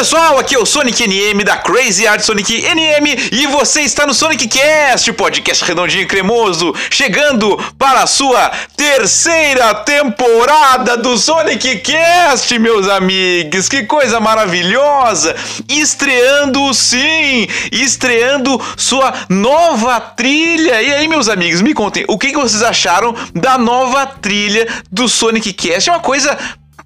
pessoal, aqui é o Sonic NM da Crazy Art Sonic NM e você está no Sonic Cast, o podcast redondinho e cremoso, chegando para a sua terceira temporada do Sonic Cast, meus amigos. Que coisa maravilhosa! Estreando sim, estreando sua nova trilha. E aí, meus amigos, me contem, o que vocês acharam da nova trilha do Sonic Cast? É uma coisa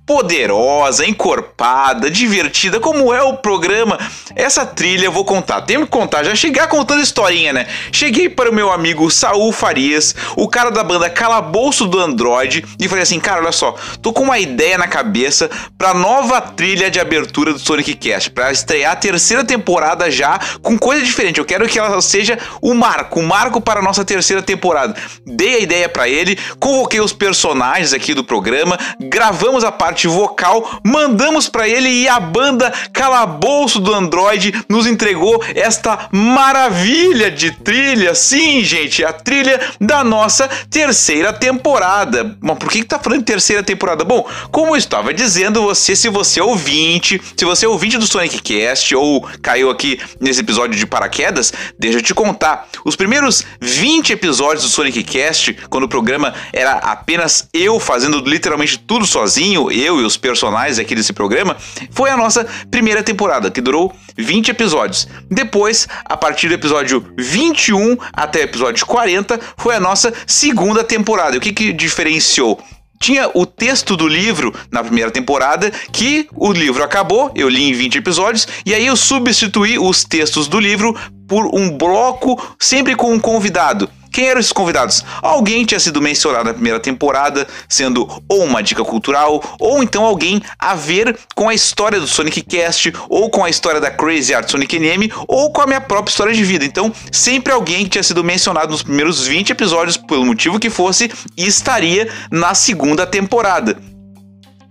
poderosa, encorpada, divertida, como é o programa. Essa trilha eu vou contar. Tenho que contar, já chegar contando historinha, né? Cheguei para o meu amigo Saul Farias, o cara da banda Calabouço do Android, e falei assim: "Cara, olha só, tô com uma ideia na cabeça para nova trilha de abertura do Sonic Cast, para estrear a terceira temporada já com coisa diferente. Eu quero que ela seja o marco, o marco para a nossa terceira temporada. Dei a ideia para ele, convoquei os personagens aqui do programa, gravamos a parte vocal, mandamos para ele e a banda Calabouço do Android nos entregou esta maravilha de trilha. Sim, gente, a trilha da nossa terceira temporada. Mas por que, que tá falando de terceira temporada? Bom, como eu estava dizendo, você, se você é ouvinte, se você é ouvinte do Sonic Cast ou caiu aqui nesse episódio de paraquedas, deixa eu te contar. Os primeiros 20 episódios do Sonic Cast, quando o programa era apenas eu fazendo literalmente tudo sozinho, eu e os personagens aqui desse programa, foi a nossa primeira temporada, que durou 20 episódios. Depois, a partir do episódio 21 até o episódio 40, foi a nossa segunda temporada. O que, que diferenciou? Tinha o texto do livro na primeira temporada, que o livro acabou, eu li em 20 episódios, e aí eu substituí os textos do livro por um bloco sempre com um convidado. Quem eram esses convidados? Alguém tinha sido mencionado na primeira temporada, sendo ou uma dica cultural, ou então alguém a ver com a história do Sonic Cast, ou com a história da Crazy Art Sonic NM, ou com a minha própria história de vida. Então, sempre alguém que tinha sido mencionado nos primeiros 20 episódios, pelo motivo que fosse, e estaria na segunda temporada.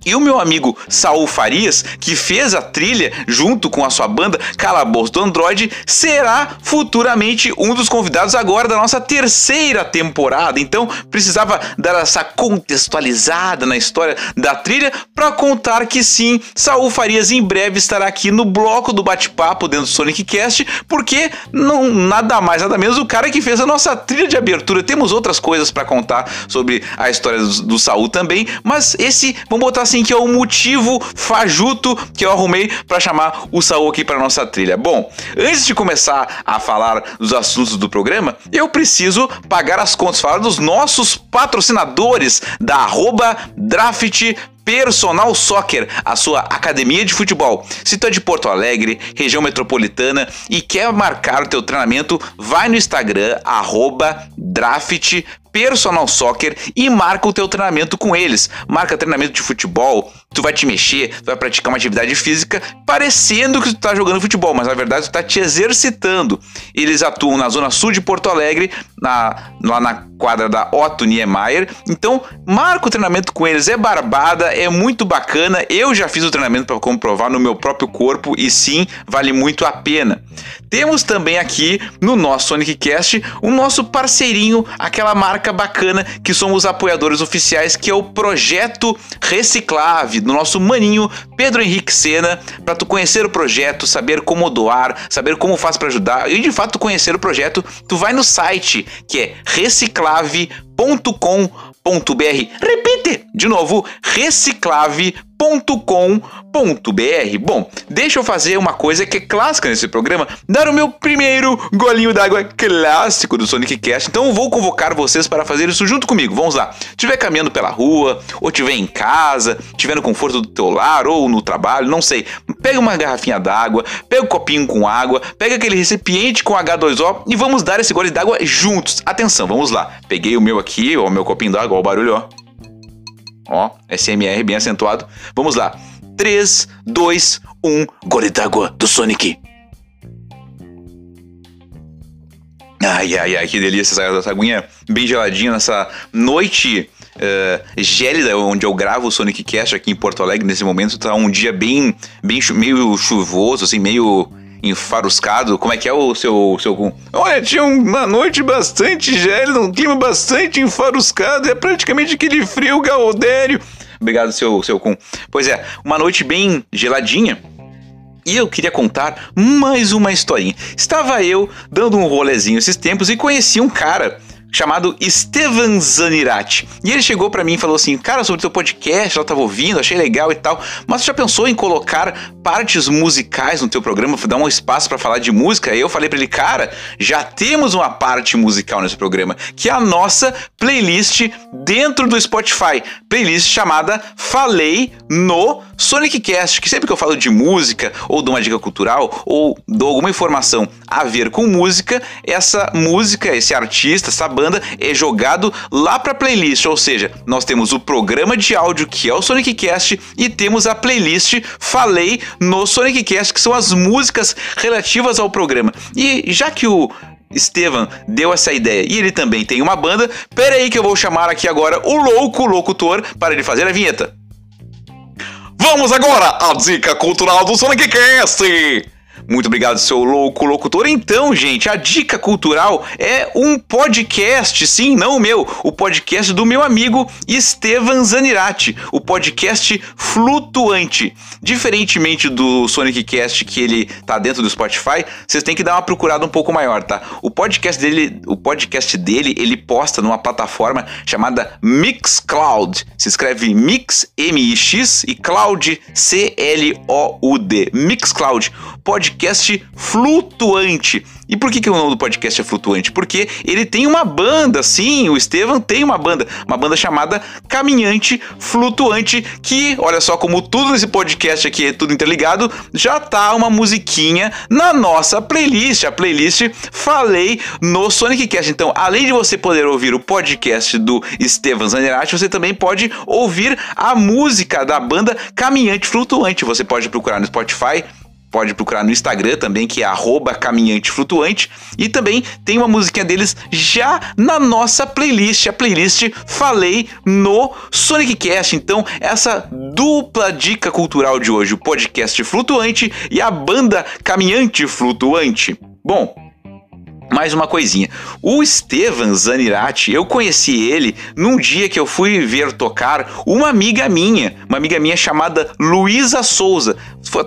E o meu amigo Saul Farias, que fez a trilha junto com a sua banda Calabouço do Android, será futuramente um dos convidados agora da nossa terceira temporada. Então precisava dar essa contextualizada na história da trilha para contar que sim, Saul Farias em breve estará aqui no bloco do bate-papo dentro do Sonic Cast, porque não nada mais nada menos o cara que fez a nossa trilha de abertura. Temos outras coisas para contar sobre a história do, do Saul também, mas esse vamos botar assim que é o motivo fajuto que eu arrumei para chamar o Saul aqui para nossa trilha. Bom, antes de começar a falar dos assuntos do programa, eu preciso pagar as contas, falar dos nossos patrocinadores da arroba Draft Personal Soccer, a sua academia de futebol. Se tu é de Porto Alegre, região metropolitana e quer marcar o teu treinamento, vai no Instagram, arroba draft personal soccer e marca o teu treinamento com eles. Marca treinamento de futebol, tu vai te mexer, tu vai praticar uma atividade física parecendo que tu tá jogando futebol, mas na verdade tu tá te exercitando. Eles atuam na zona sul de Porto Alegre, na, lá na quadra da Otto Niemeyer. Então, marca o treinamento com eles, é barbada, é muito bacana. Eu já fiz o treinamento para comprovar no meu próprio corpo e sim, vale muito a pena. Temos também aqui no nosso Sonic Cast o nosso parceirinho, aquela marca bacana que somos apoiadores oficiais, que é o Projeto Reciclave do nosso maninho Pedro Henrique Sena para tu conhecer o projeto, saber como doar, saber como faz para ajudar e de fato conhecer o projeto, tu vai no site que é reciclave.com.br. Repite de novo, reciclave.com www.radiocultura.com.br. Bom, deixa eu fazer uma coisa que é clássica nesse programa, dar o meu primeiro golinho d'água clássico do Sonic Cast. Então vou convocar vocês para fazer isso junto comigo. Vamos lá. Estiver caminhando pela rua, ou estiver em casa, estiver no conforto do teu lar ou no trabalho, não sei. Pega uma garrafinha d'água, pega um copinho com água, pega aquele recipiente com H2O e vamos dar esse gole d'água juntos. Atenção, vamos lá. Peguei o meu aqui, o meu copinho d'água, ó o barulho, ó. Ó, SMR bem acentuado. Vamos lá. 3, 2, 1, gole d'água do Sonic. Ai, ai, ai, que delícia essa, essa aguinha bem geladinha nessa noite uh, gélida onde eu gravo o Sonic Cast aqui em Porto Alegre. Nesse momento tá um dia bem, bem meio chuvoso, assim, meio enfaruscado. Como é que é o seu. seu... Olha, tinha uma noite bastante gélida, um clima bastante enfaruscado. É praticamente aquele frio gaudério. Obrigado, seu, seu Kun. Pois é, uma noite bem geladinha. E eu queria contar mais uma historinha. Estava eu dando um rolezinho esses tempos e conheci um cara chamado Estevan Zanirati. E ele chegou para mim e falou assim: Cara, sobre teu podcast, eu tava ouvindo, achei legal e tal, mas você já pensou em colocar partes musicais no teu programa, dar um espaço para falar de música? E eu falei para ele: Cara, já temos uma parte musical nesse programa, que é a nossa playlist dentro do Spotify. Playlist chamada Falei no Sonic Cast, que sempre que eu falo de música, ou de uma dica cultural, ou dou alguma informação a ver com música, essa música, esse artista, essa banda, banda é jogado lá para playlist, ou seja, nós temos o programa de áudio que é o Sonic Cast e temos a playlist Falei no Sonic Cast, que são as músicas relativas ao programa. E já que o Estevam deu essa ideia e ele também tem uma banda, pera aí que eu vou chamar aqui agora o louco locutor para ele fazer a vinheta. Vamos agora à dica cultural do Sonic Cast! Muito obrigado, seu louco locutor. Então, gente, a dica cultural é um podcast, sim, não o meu, o podcast do meu amigo Estevan Zanirati, o podcast flutuante. Diferentemente do Sonic Cast que ele tá dentro do Spotify, vocês têm que dar uma procurada um pouco maior, tá? O podcast dele, o podcast dele, ele posta numa plataforma chamada Mixcloud. Se escreve Mix M I X e Cloud C L O U D. Mixcloud. Podcast podcast flutuante. E por que, que o nome do podcast é flutuante? Porque ele tem uma banda, sim, o Estevam tem uma banda, uma banda chamada Caminhante Flutuante, que, olha só como tudo nesse podcast aqui é tudo interligado, já tá uma musiquinha na nossa playlist, a playlist Falei no Sonic Cast. Então, além de você poder ouvir o podcast do Estevam Zanirati, você também pode ouvir a música da banda Caminhante Flutuante. Você pode procurar no Spotify, pode procurar no Instagram também, que é caminhante flutuante. E também tem uma musiquinha deles já na nossa playlist, a playlist Falei no Sonic Cast. Então, essa dupla dica cultural de hoje, o podcast flutuante e a banda caminhante flutuante. Bom, mais uma coisinha. O Estevan Zanirati, eu conheci ele num dia que eu fui ver tocar uma amiga minha, uma amiga minha chamada Luísa Souza.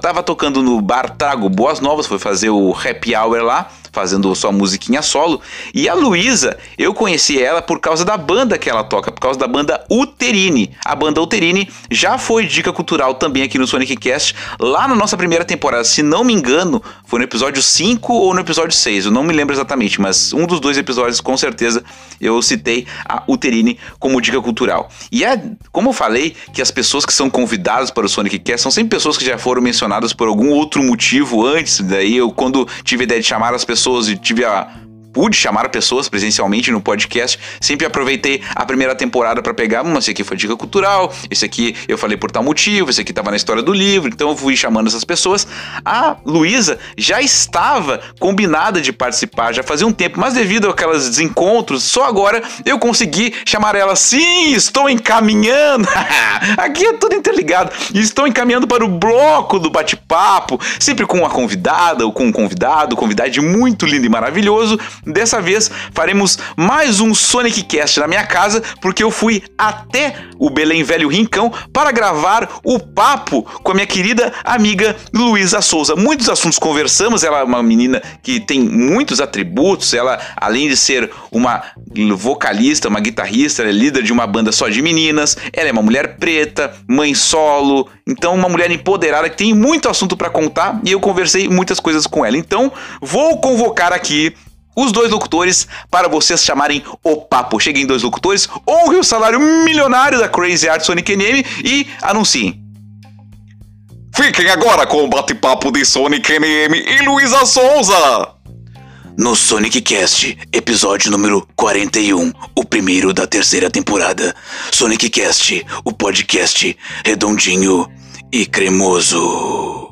Tava tocando no bar Trago Boas Novas, foi fazer o happy hour lá fazendo sua musiquinha solo. E a Luísa, eu conheci ela por causa da banda que ela toca, por causa da banda Uterine. A banda Uterine já foi dica cultural também aqui no Sonic Cast, lá na nossa primeira temporada, se não me engano, foi no episódio 5 ou no episódio 6, eu não me lembro exatamente, mas um dos dois episódios com certeza eu citei a Uterine como dica cultural. E é, como eu falei, que as pessoas que são convidadas para o Sonic Cast são sempre pessoas que já foram mencionadas por algum outro motivo antes, daí eu quando tive a ideia de chamar as pessoas pessoas e tive a pude chamar pessoas presencialmente no podcast. Sempre aproveitei a primeira temporada para pegar, hum, esse aqui foi dica cultural, esse aqui eu falei por tal motivo, esse aqui estava na história do livro, então eu fui chamando essas pessoas. A Luísa já estava combinada de participar, já fazia um tempo, mas devido àqueles desencontros, só agora eu consegui chamar ela. Sim, estou encaminhando. aqui é tudo interligado. Estou encaminhando para o bloco do bate-papo, sempre com uma convidada ou com um convidado, convidado muito lindo e maravilhoso dessa vez faremos mais um Sonic Cast na minha casa, porque eu fui até o Belém Velho Rincão para gravar o papo com a minha querida amiga Luísa Souza. Muitos assuntos conversamos, ela é uma menina que tem muitos atributos, ela além de ser uma vocalista, uma guitarrista, ela é líder de uma banda só de meninas, ela é uma mulher preta, mãe solo, então uma mulher empoderada que tem muito assunto para contar e eu conversei muitas coisas com ela. Então, vou convocar aqui os dois locutores para vocês chamarem o papo. Cheguem dois locutores, honre o salário milionário da Crazy Art Sonic NM e anunciem. Fiquem agora com o bate-papo de Sonic NM e Luísa Souza. No Sonic Cast, episódio número 41, o primeiro da terceira temporada. Sonic Cast, o podcast redondinho e cremoso.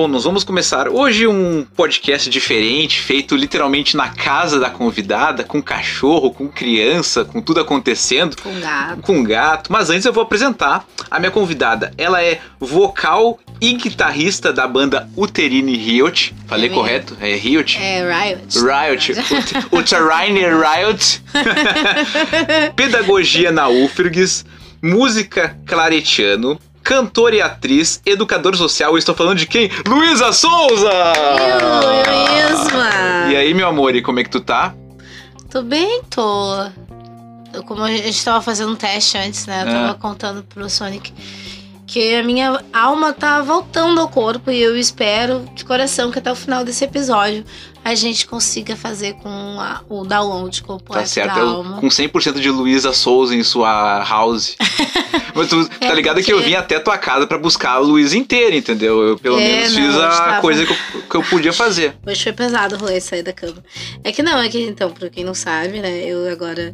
Bom, nós vamos começar hoje um podcast diferente, feito literalmente na casa da convidada, com cachorro, com criança, com tudo acontecendo. Com gato. Com gato. Mas antes eu vou apresentar a minha convidada. Ela é vocal e guitarrista da banda Uterine Riot. Falei É correto? É Riot? É Riot. Riot, Ut- Uterine Riot, Pedagogia na UFRGS, Música Claretiano, cantora e atriz, educador social. Eu estou falando de quem? Luísa Souza! Eu, eu mesma. E aí, meu amor, e como é que tu tá? Tô bem, tô. Como a gente tava fazendo um teste antes, né? Eu tava Ah. contando pro Sonic que a minha alma tá voltando ao corpo e eu espero de coração que até o final desse episódio a gente consiga fazer com a- o download completo Tá certo, da eu, alma. com 100% de Luísa Souza em sua house. Mas tu tá É, ligado que eu porque- vim até tua casa pra buscar a Luísa inteira, entendeu? Eu pelo É, menos não, fiz a tava- coisa que eu, que eu podia fazer. Hoje foi pesado o rolê sair da cama. É que não, é que então, pra quem não sabe, né, eu agora,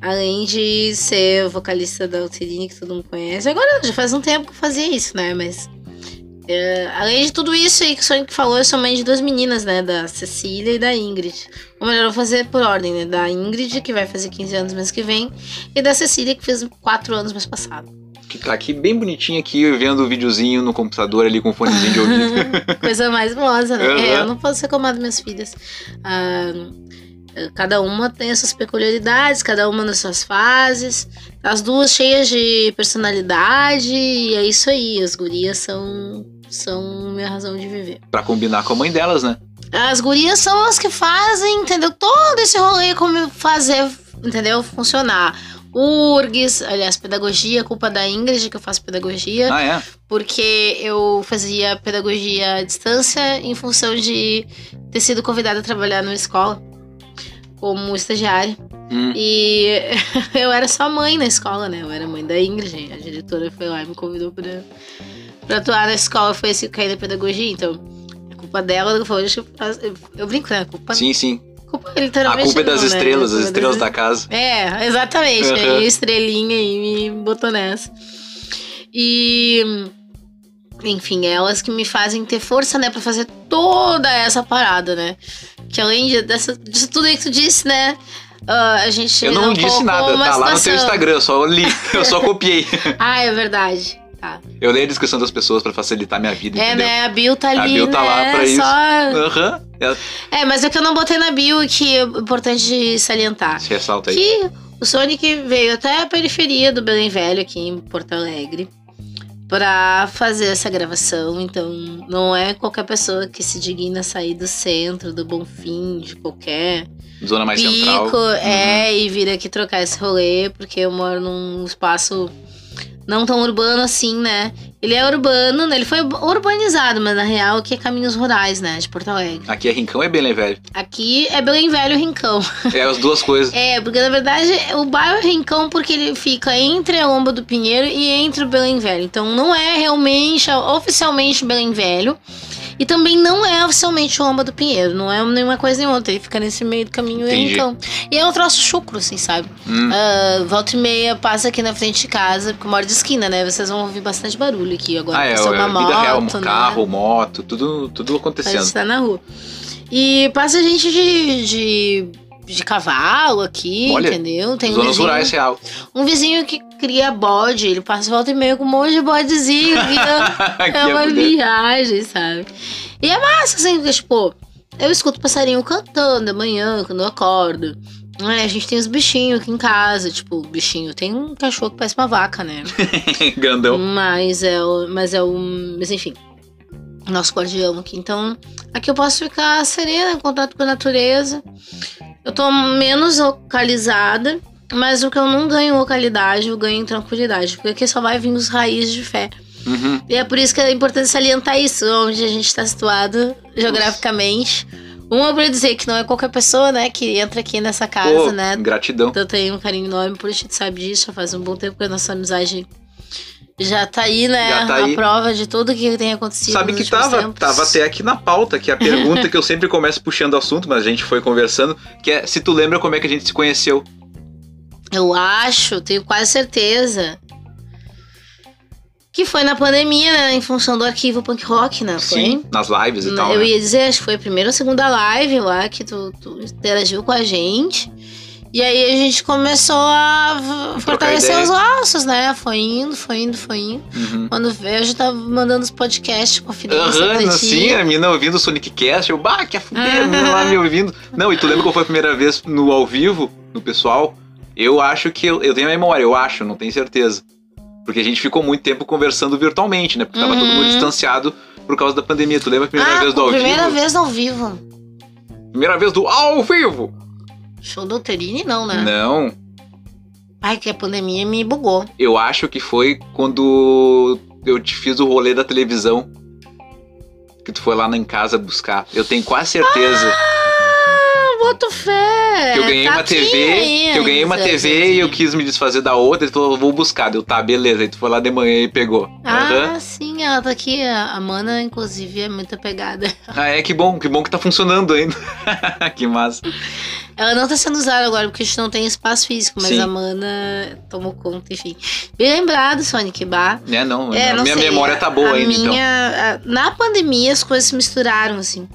além de ser vocalista da Uterine, que todo mundo conhece, agora já faz um tempo que eu fazia isso, né, mas. é, além de tudo isso aí que o Sonic falou, eu sou mãe de duas meninas, né, da Cecília e da Ingrid. Ou melhor, eu vou fazer por ordem, né, da Ingrid, que vai fazer 15 anos mês que vem, e da Cecília, que fez 4 anos mês passado. Que tá aqui bem bonitinho aqui, vendo o videozinho no computador ali com o fonezinho de ouvido. Coisa mais moça, né? Uhum. É, eu não posso reclamar das minhas filhas. Ah, cada uma tem as suas peculiaridades, cada uma nas suas fases. As duas cheias de personalidade, e é isso aí. As gurias são, são minha razão de viver. Pra combinar com a mãe delas, né? As gurias são as que fazem, entendeu? Todo esse rolê como fazer, entendeu? Funcionar. URGS, aliás, pedagogia, culpa da Ingrid, que eu faço pedagogia Ah, é? porque eu fazia pedagogia à distância em função de ter sido convidada a trabalhar numa escola como estagiária. Hum. E eu era só mãe na escola, né? Eu era mãe da Ingrid. A diretora foi lá e me convidou pra, pra atuar na escola. Foi esse que eu caí na pedagogia, então. É culpa dela, deixa eu, eu, eu brinco, né? Culpa, Sim, sim. culpa A literalmente. culpa é das não, né? estrelas, Culpa as estrelas das- da casa. é, exatamente. Uhum. Aí estrelinha e me botou nessa. E. Enfim, elas que me fazem ter força, né, pra fazer toda essa parada, né? Que além de, dessa, disso tudo aí que tu disse, né? ah, a gente. Eu não, disse colocou nada, tá lá no teu situação. Instagram, eu só li, eu só copiei. Ah, é verdade. Tá. Eu leio a descrição das pessoas pra facilitar minha vida, É, entendeu? né? A Bill tá ali. A Bill tá né? lá pra isso. Só... Ela É, mas é que eu não botei na Bill que é importante salientar. se ressalta aí. Que o Sonic veio até a periferia do Belém Velho, aqui em Porto Alegre, pra fazer essa gravação. Então, não é qualquer pessoa que se digna sair do centro, do Bonfim, de qualquer Zona mais pico, central. Uhum. é, e vir aqui trocar esse rolê, porque eu moro num espaço não tão urbano assim, né? Ele é urbano, né? Ele foi urbanizado, mas na real aqui é caminhos rurais, né? De Porto Alegre. Aqui é Rincão é Belém Velho. Aqui é Belém Velho e Rincão. É as duas coisas. É, porque na verdade o bairro é Rincão porque ele fica entre a Lomba do Pinheiro e entre o Belém Velho. Então não é realmente, oficialmente Belém Velho. E também não é oficialmente o Lomba do Pinheiro. Não é nenhuma coisa nem outra. Ele fica nesse meio do caminho e é Entendi. Rincão. E é um troço chucro, assim, sabe? Hum. Ah, volta e meia, passa aqui na frente de casa, porque eu moro de esquina, né? Vocês vão ouvir bastante barulho aqui agora. Ah, é, é uma vida real, moto, né? carro, moto, tudo, tudo acontecendo. gente tá na rua. E passa gente de, de de cavalo aqui, Olha, entendeu? Tem um vizinho, rurais real. um vizinho que cria bode, ele passa volta e meia com um monte de bodezinho. Que é uma viagem, sabe? E é massa, assim, porque, tipo, eu escuto passarinho cantando amanhã, quando eu acordo. É, a gente tem os bichinhos aqui em casa, tipo, bichinho. Tem um cachorro que parece uma vaca, né? Grandão. Mas é o. Mas é o. Mas enfim. Nosso guardião aqui. Então, aqui eu posso ficar serena, em contato com a natureza. Eu tô menos localizada, mas o que eu não ganho em localidade, eu ganho em tranquilidade. Porque aqui só vai vir os raízes de fé. Uhum. E é por isso que é importante salientar isso, onde a gente está situado geograficamente. Uma pra dizer que não é qualquer pessoa, né, que entra aqui nessa casa, Pô, né? gratidão. Então eu tenho um carinho enorme por ti, tu sabe disso. Já faz um bom tempo que a nossa amizade já tá aí, né? Já tá a aí. prova de tudo que tem acontecido. Sabe que tava, tempos. tava até aqui na pauta, que é a pergunta que eu sempre começo puxando o assunto, mas a gente foi conversando, que é se tu lembra como é que a gente se conheceu. Eu acho, tenho quase certeza. Que foi na pandemia, né? Em função do arquivo punk rock, né? Foi? Sim, nas lives e tal. Eu né? ia dizer, acho que foi a primeira ou segunda live lá que tu, tu interagiu com a gente. E aí a gente começou a fortalecer os laços, né? Foi indo, foi indo, foi indo. Uhum. Quando veio, eu já tava mandando os podcasts, confidência Aham, pra ti. sim, a mina ouvindo o Sonic Cast, eu, bah, que a fuder, a Aham. lá me ouvindo. Não, e tu lembra qual foi a primeira vez no ao vivo, no pessoal? Eu acho que, eu, eu tenho a memória, eu acho, não tenho certeza. Porque a gente ficou muito tempo conversando virtualmente, né? Porque tava todo mundo Uhum. distanciado por causa da pandemia. Tu lembra a primeira ah, vez do ao primeira vivo? vez ao vivo. Primeira vez do ao vivo! Show do Terini, não, né? Não, Ai, que a pandemia me bugou. eu acho que foi quando eu te fiz o rolê da televisão. Que tu foi lá em casa buscar. Eu tenho quase certeza Ah, boto fé. que eu ganhei Tá uma TV. ainda. Que eu ganhei uma TV e eu quis me desfazer da outra. Ele falou, vou buscar. Eu, tá, beleza. Aí tu foi lá de manhã e pegou. Ah, Aham. sim, ela tá aqui. A Mana, inclusive, é muito apegada. Ah, é, que bom, que bom que tá funcionando ainda. que massa. Ela não tá sendo usada agora porque a gente não tem espaço físico, mas Sim. a Mana tomou conta, enfim. Bem lembrado, Sonic Bar. É, não, É, não minha sei, memória tá boa a ainda, então. minha, a- na pandemia as coisas se misturaram, assim.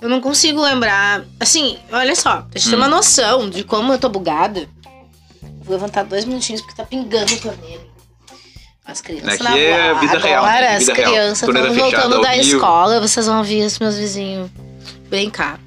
Eu não consigo lembrar. Assim, olha só, pra gente ter Hum. uma noção de como eu tô bugada. Vou levantar dois minutinhos porque tá pingando o torneiro. As crianças Aqui na é rua. vida real, Agora né? as crianças estão voltando da vivo. escola, vocês vão ver os meus vizinhos brincar.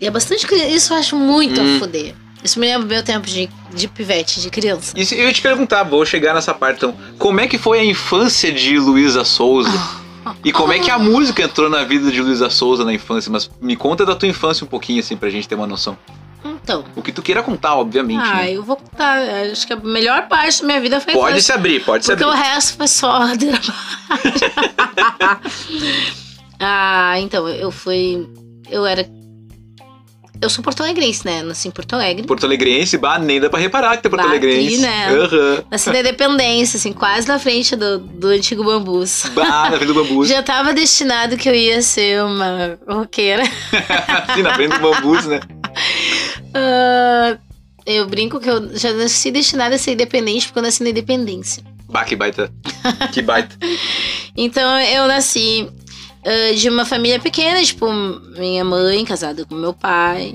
E é bastante criança. Isso eu acho muito Hum. a fuder. Isso me lembra meu tempo de, de pivete, de criança. E se- eu ia te perguntar, vou chegar nessa parte então. Como é que foi a infância de Luísa Souza? E como é que a música entrou na vida de Luísa Souza na infância? Mas me conta da tua infância um pouquinho, assim, pra gente ter uma noção. Então. O que tu queira contar, obviamente. Ah, né? eu vou contar. Acho que a melhor parte da minha vida foi Pode se abrir, pode se Porque abrir. o resto foi só ah, então, eu fui. Eu era. Eu sou porto-alegrense, né? Nasci em Porto Alegre. Porto Alegrense, bah, nem dá pra reparar que tem Porto Bah, Alegrense. aqui, né? Aham. Nasci na Independência, assim, quase na frente do, do antigo Bambus. Bah, na frente do bambus. Já tava destinado que eu ia ser uma roqueira. Sim, na frente do bambus, né? Ah, eu brinco que eu já nasci destinada a ser independente porque eu nasci na independência. Bah, que baita. Que baita. Então eu nasci ah, de uma família pequena, tipo, minha mãe casada com meu pai.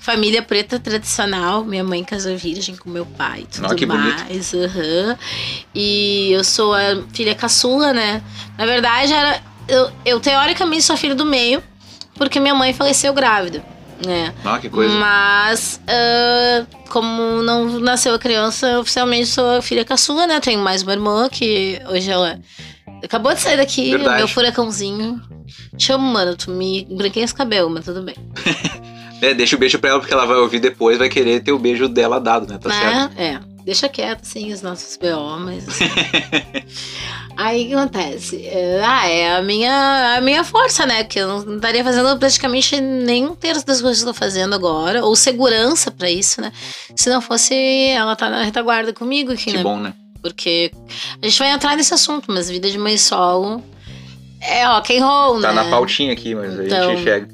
Família preta tradicional, minha mãe casou virgem com meu pai, tudo que bonito. mais. aham. E eu sou a filha caçula, né? Na verdade, era, eu, eu teoricamente sou a filha do meio, porque minha mãe faleceu grávida, né? Ah, que coisa. Mas, ah, como não nasceu a criança, eu oficialmente sou a filha caçula, né? Tenho mais uma irmã que hoje ela acabou de sair daqui, Verdade. meu furacãozinho. Te amo, mano. Tu me branquei esse cabelo, mas tudo bem. É, deixa o beijo pra ela, porque ela vai ouvir depois, vai querer ter o beijo dela dado, né? Tá certo? né? É. Deixa quieto, assim, os nossos BO, mas. assim. Aí o que acontece? É, ah, é a minha, a minha força, né? Porque eu não estaria fazendo praticamente nem um terço das coisas que eu tô fazendo agora, ou segurança pra isso, né? Se não fosse ela tá na retaguarda comigo aqui, Que né? bom, né? Porque a gente vai entrar nesse assunto, mas vida de mãe solo é rock and roll, Tá né? na pautinha aqui, mas a Então- gente chega.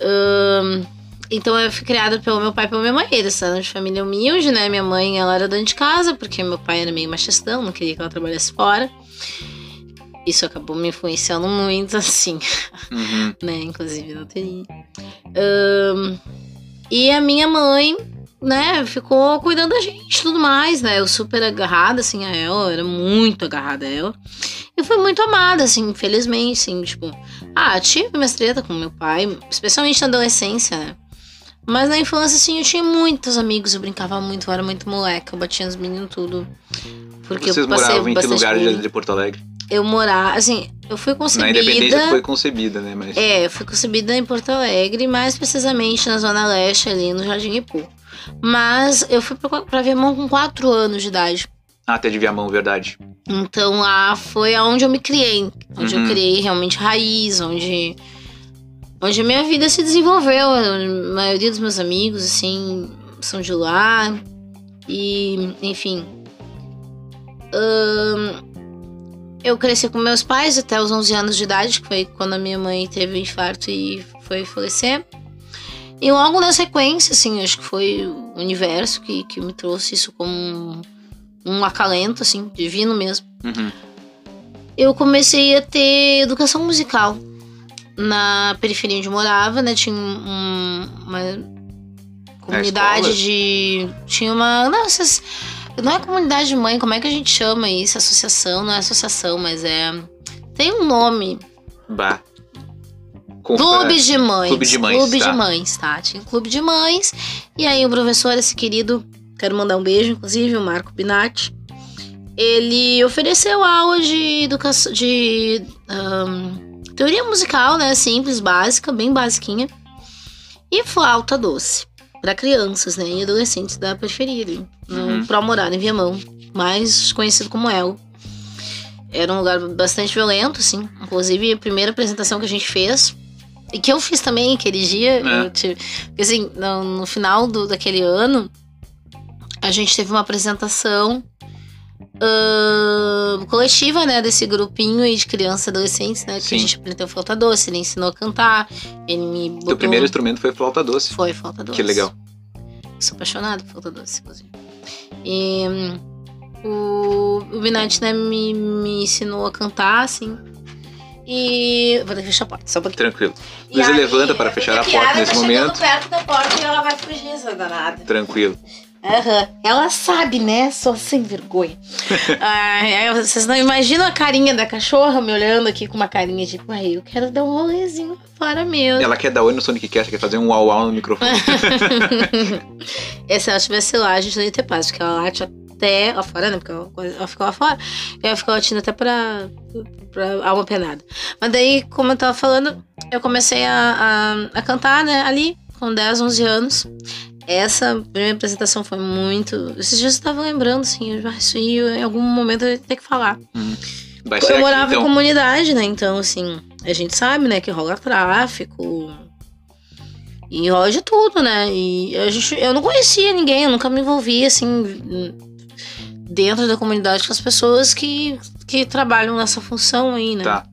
Ahn, então eu fui criada pelo meu pai e pela minha mãe. Eles eram de família humilde, né? Minha mãe, ela era dona de casa, porque meu pai era meio machistão, não queria que ela trabalhasse fora. Isso acabou me influenciando muito, assim, Uhum. né? Inclusive na TI. Ahn, E a minha mãe, né, ficou cuidando da gente e tudo mais, né? Eu super agarrada, assim, a ela, era muito agarrada a ela. E fui muito amada, assim, infelizmente, assim, tipo... Ah, tive minhas treta com meu pai, especialmente na adolescência, né? Mas na infância, assim, eu tinha muitos amigos, eu brincava muito, eu era muito moleca, eu batia nos meninos tudo. Porque Vocês eu passei moravam em que lugar de, de Porto Alegre? Eu morar, assim, eu fui Na concebida... Independência foi concebida, né? Mas É, eu fui concebida em Porto Alegre, mais precisamente na Zona Leste, ali no Jardim Ipu. Mas eu fui pra, pra Viamão com 4 anos de idade. Ah, até de Viamão, verdade. Então lá foi aonde eu me criei. Onde Uhum. eu criei realmente raiz, onde. Onde a minha vida se desenvolveu. A maioria dos meus amigos, assim, são de lá. E, enfim. Ahn, eu cresci com meus pais até os 11 anos de idade, que foi quando a minha mãe teve um infarto e foi falecer. E logo na sequência, assim, acho que foi o universo que, que me trouxe isso como um, um acalento, assim, divino mesmo. Uhum. Eu comecei a ter educação musical na periferia onde eu morava, né? Tinha um- uma comunidade de. Tinha uma. Não, essas, não é comunidade de mãe, como é que a gente chama isso? Associação, não é associação, mas é. Tem um nome. Bah. Com- Clube de mães. Clube de mães, Clube tá. de mães, tá? Tinha um clube de mães. E aí o professor, esse querido, quero mandar um beijo, inclusive, o Marco Binatti. Ele ofereceu aula de educação. de. ahn, teoria musical, né? Simples, básica, bem basiquinha. E flauta doce. Pra crianças, né? E adolescentes da periferia. Uhum. No Pro Morar, em Viamão. Mais conhecido como El. Era um lugar bastante violento, assim. Inclusive, a primeira apresentação que a gente fez. E que eu fiz também aquele dia. É. tive- porque, assim, no, no final do, daquele ano, a gente teve uma apresentação ahn, coletiva, né? Desse grupinho aí de crianças e adolescentes, né? Que Sim. a gente aprendeu flauta doce, ele ensinou a cantar. Ele me botou... Teu primeiro instrumento foi flauta doce. Foi flauta doce. Que legal. Sou apaixonada por flauta doce, inclusive. E hum, o, o Binati, né, me, me ensinou a cantar, assim. E. Vou ter que fechar a porta, só um pouquinho. Tranquilo. E Luísa aí, levanta para fechar a porta nesse tá momento. perto da porta e ela vai fugir, essa danada. Tranquilo. Aham. Ela sabe, né? Sou sem vergonha. Ai, ai, vocês não imaginam a carinha da cachorra me olhando aqui com uma carinha tipo, ai, eu quero dar um rolezinho fora mesmo. Ela quer dar oi no Sonic Cast, quer fazer um uau uau no microfone. É, se ela estivesse lá, a gente não ia ter paz, porque ela late até lá fora, né? Porque ela, ela ficou lá fora. E ela ficou latindo até pra, pra alma penada. Mas daí, como eu tava falando, eu comecei a, a, a cantar, né? Ali, com 10, 11 anos. Essa primeira apresentação foi muito. Esses dias eu tava lembrando, assim, eu, isso aí em algum momento eu ia ter que falar. Ser Eu aqui, morava em então. comunidade, né? Então, assim, a gente sabe, né, que rola tráfico. E rola de tudo, né? E a gente, eu não conhecia ninguém, eu nunca me envolvi, assim, dentro da comunidade com as pessoas que, que trabalham nessa função aí, né? Tá.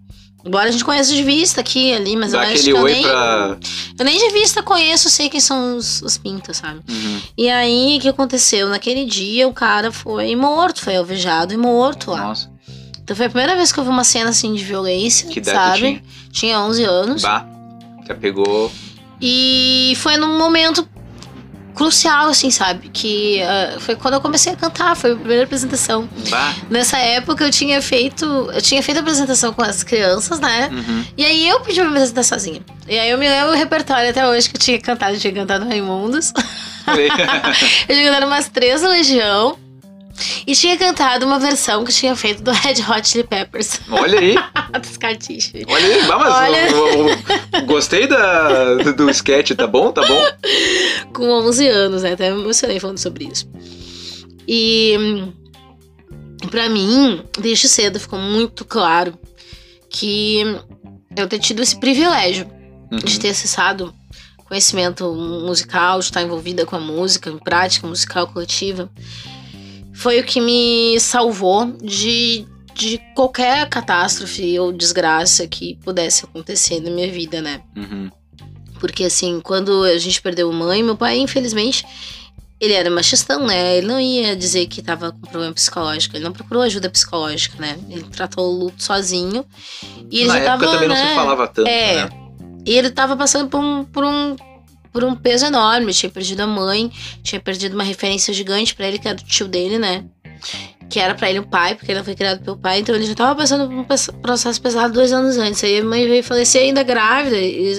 Embora a gente conheça de vista aqui ali, mas Dá eu acho que eu nem, pra. eu nem de vista conheço, sei quem são os, os pintas, sabe? Uhum. E aí, o que aconteceu? Naquele dia, o cara foi morto, foi alvejado e morto lá. Nossa, Então foi a primeira vez que eu vi uma cena assim de violência, que sabe? tinha? Tinha 11 anos. Bah. Já pegou. E foi num momento crucial, assim, sabe? Que ah, foi quando eu comecei a cantar, foi a primeira apresentação. Bah. Nessa época eu tinha feito. Eu tinha feito a apresentação com as crianças, né? Uhum. E aí eu pedi pra me apresentar sozinha. E aí eu me lembro o repertório até hoje que eu tinha cantado, eu tinha cantado Raimundos. eu tinha cantado umas três do Legião. E tinha cantado uma versão que tinha feito do Red Hot Chili Peppers. Olha aí. dos cartichos. Olha aí. Mas Olha. eu- eu- eu gostei da, do, sketch, tá bom? Tá bom? com 11 anos, né? Até me emocionei falando sobre isso. E pra mim, desde cedo ficou muito claro que eu ter tido esse privilégio Uhum. de ter acessado conhecimento musical, de estar envolvida com a música, em prática musical coletiva, foi o que me salvou de, de qualquer catástrofe ou desgraça que pudesse acontecer na minha vida, né? Uhum. Porque, assim, quando a gente perdeu mãe, meu pai, infelizmente, ele era machistão, né? Ele não ia dizer que tava com problema psicológico. Ele não procurou ajuda psicológica, né? Ele tratou o luto sozinho. E ele Na já época tava, também não né? se falava tanto, É. né? E ele tava passando por um, por um por um peso enorme. Tinha perdido a mãe, tinha perdido uma referência gigante pra ele, que era o tio dele, né? Que era pra ele o pai, porque ele foi criado pelo pai. Então ele já tava passando por um processo pesado dois anos antes. Aí a mãe veio falecer ainda grávida.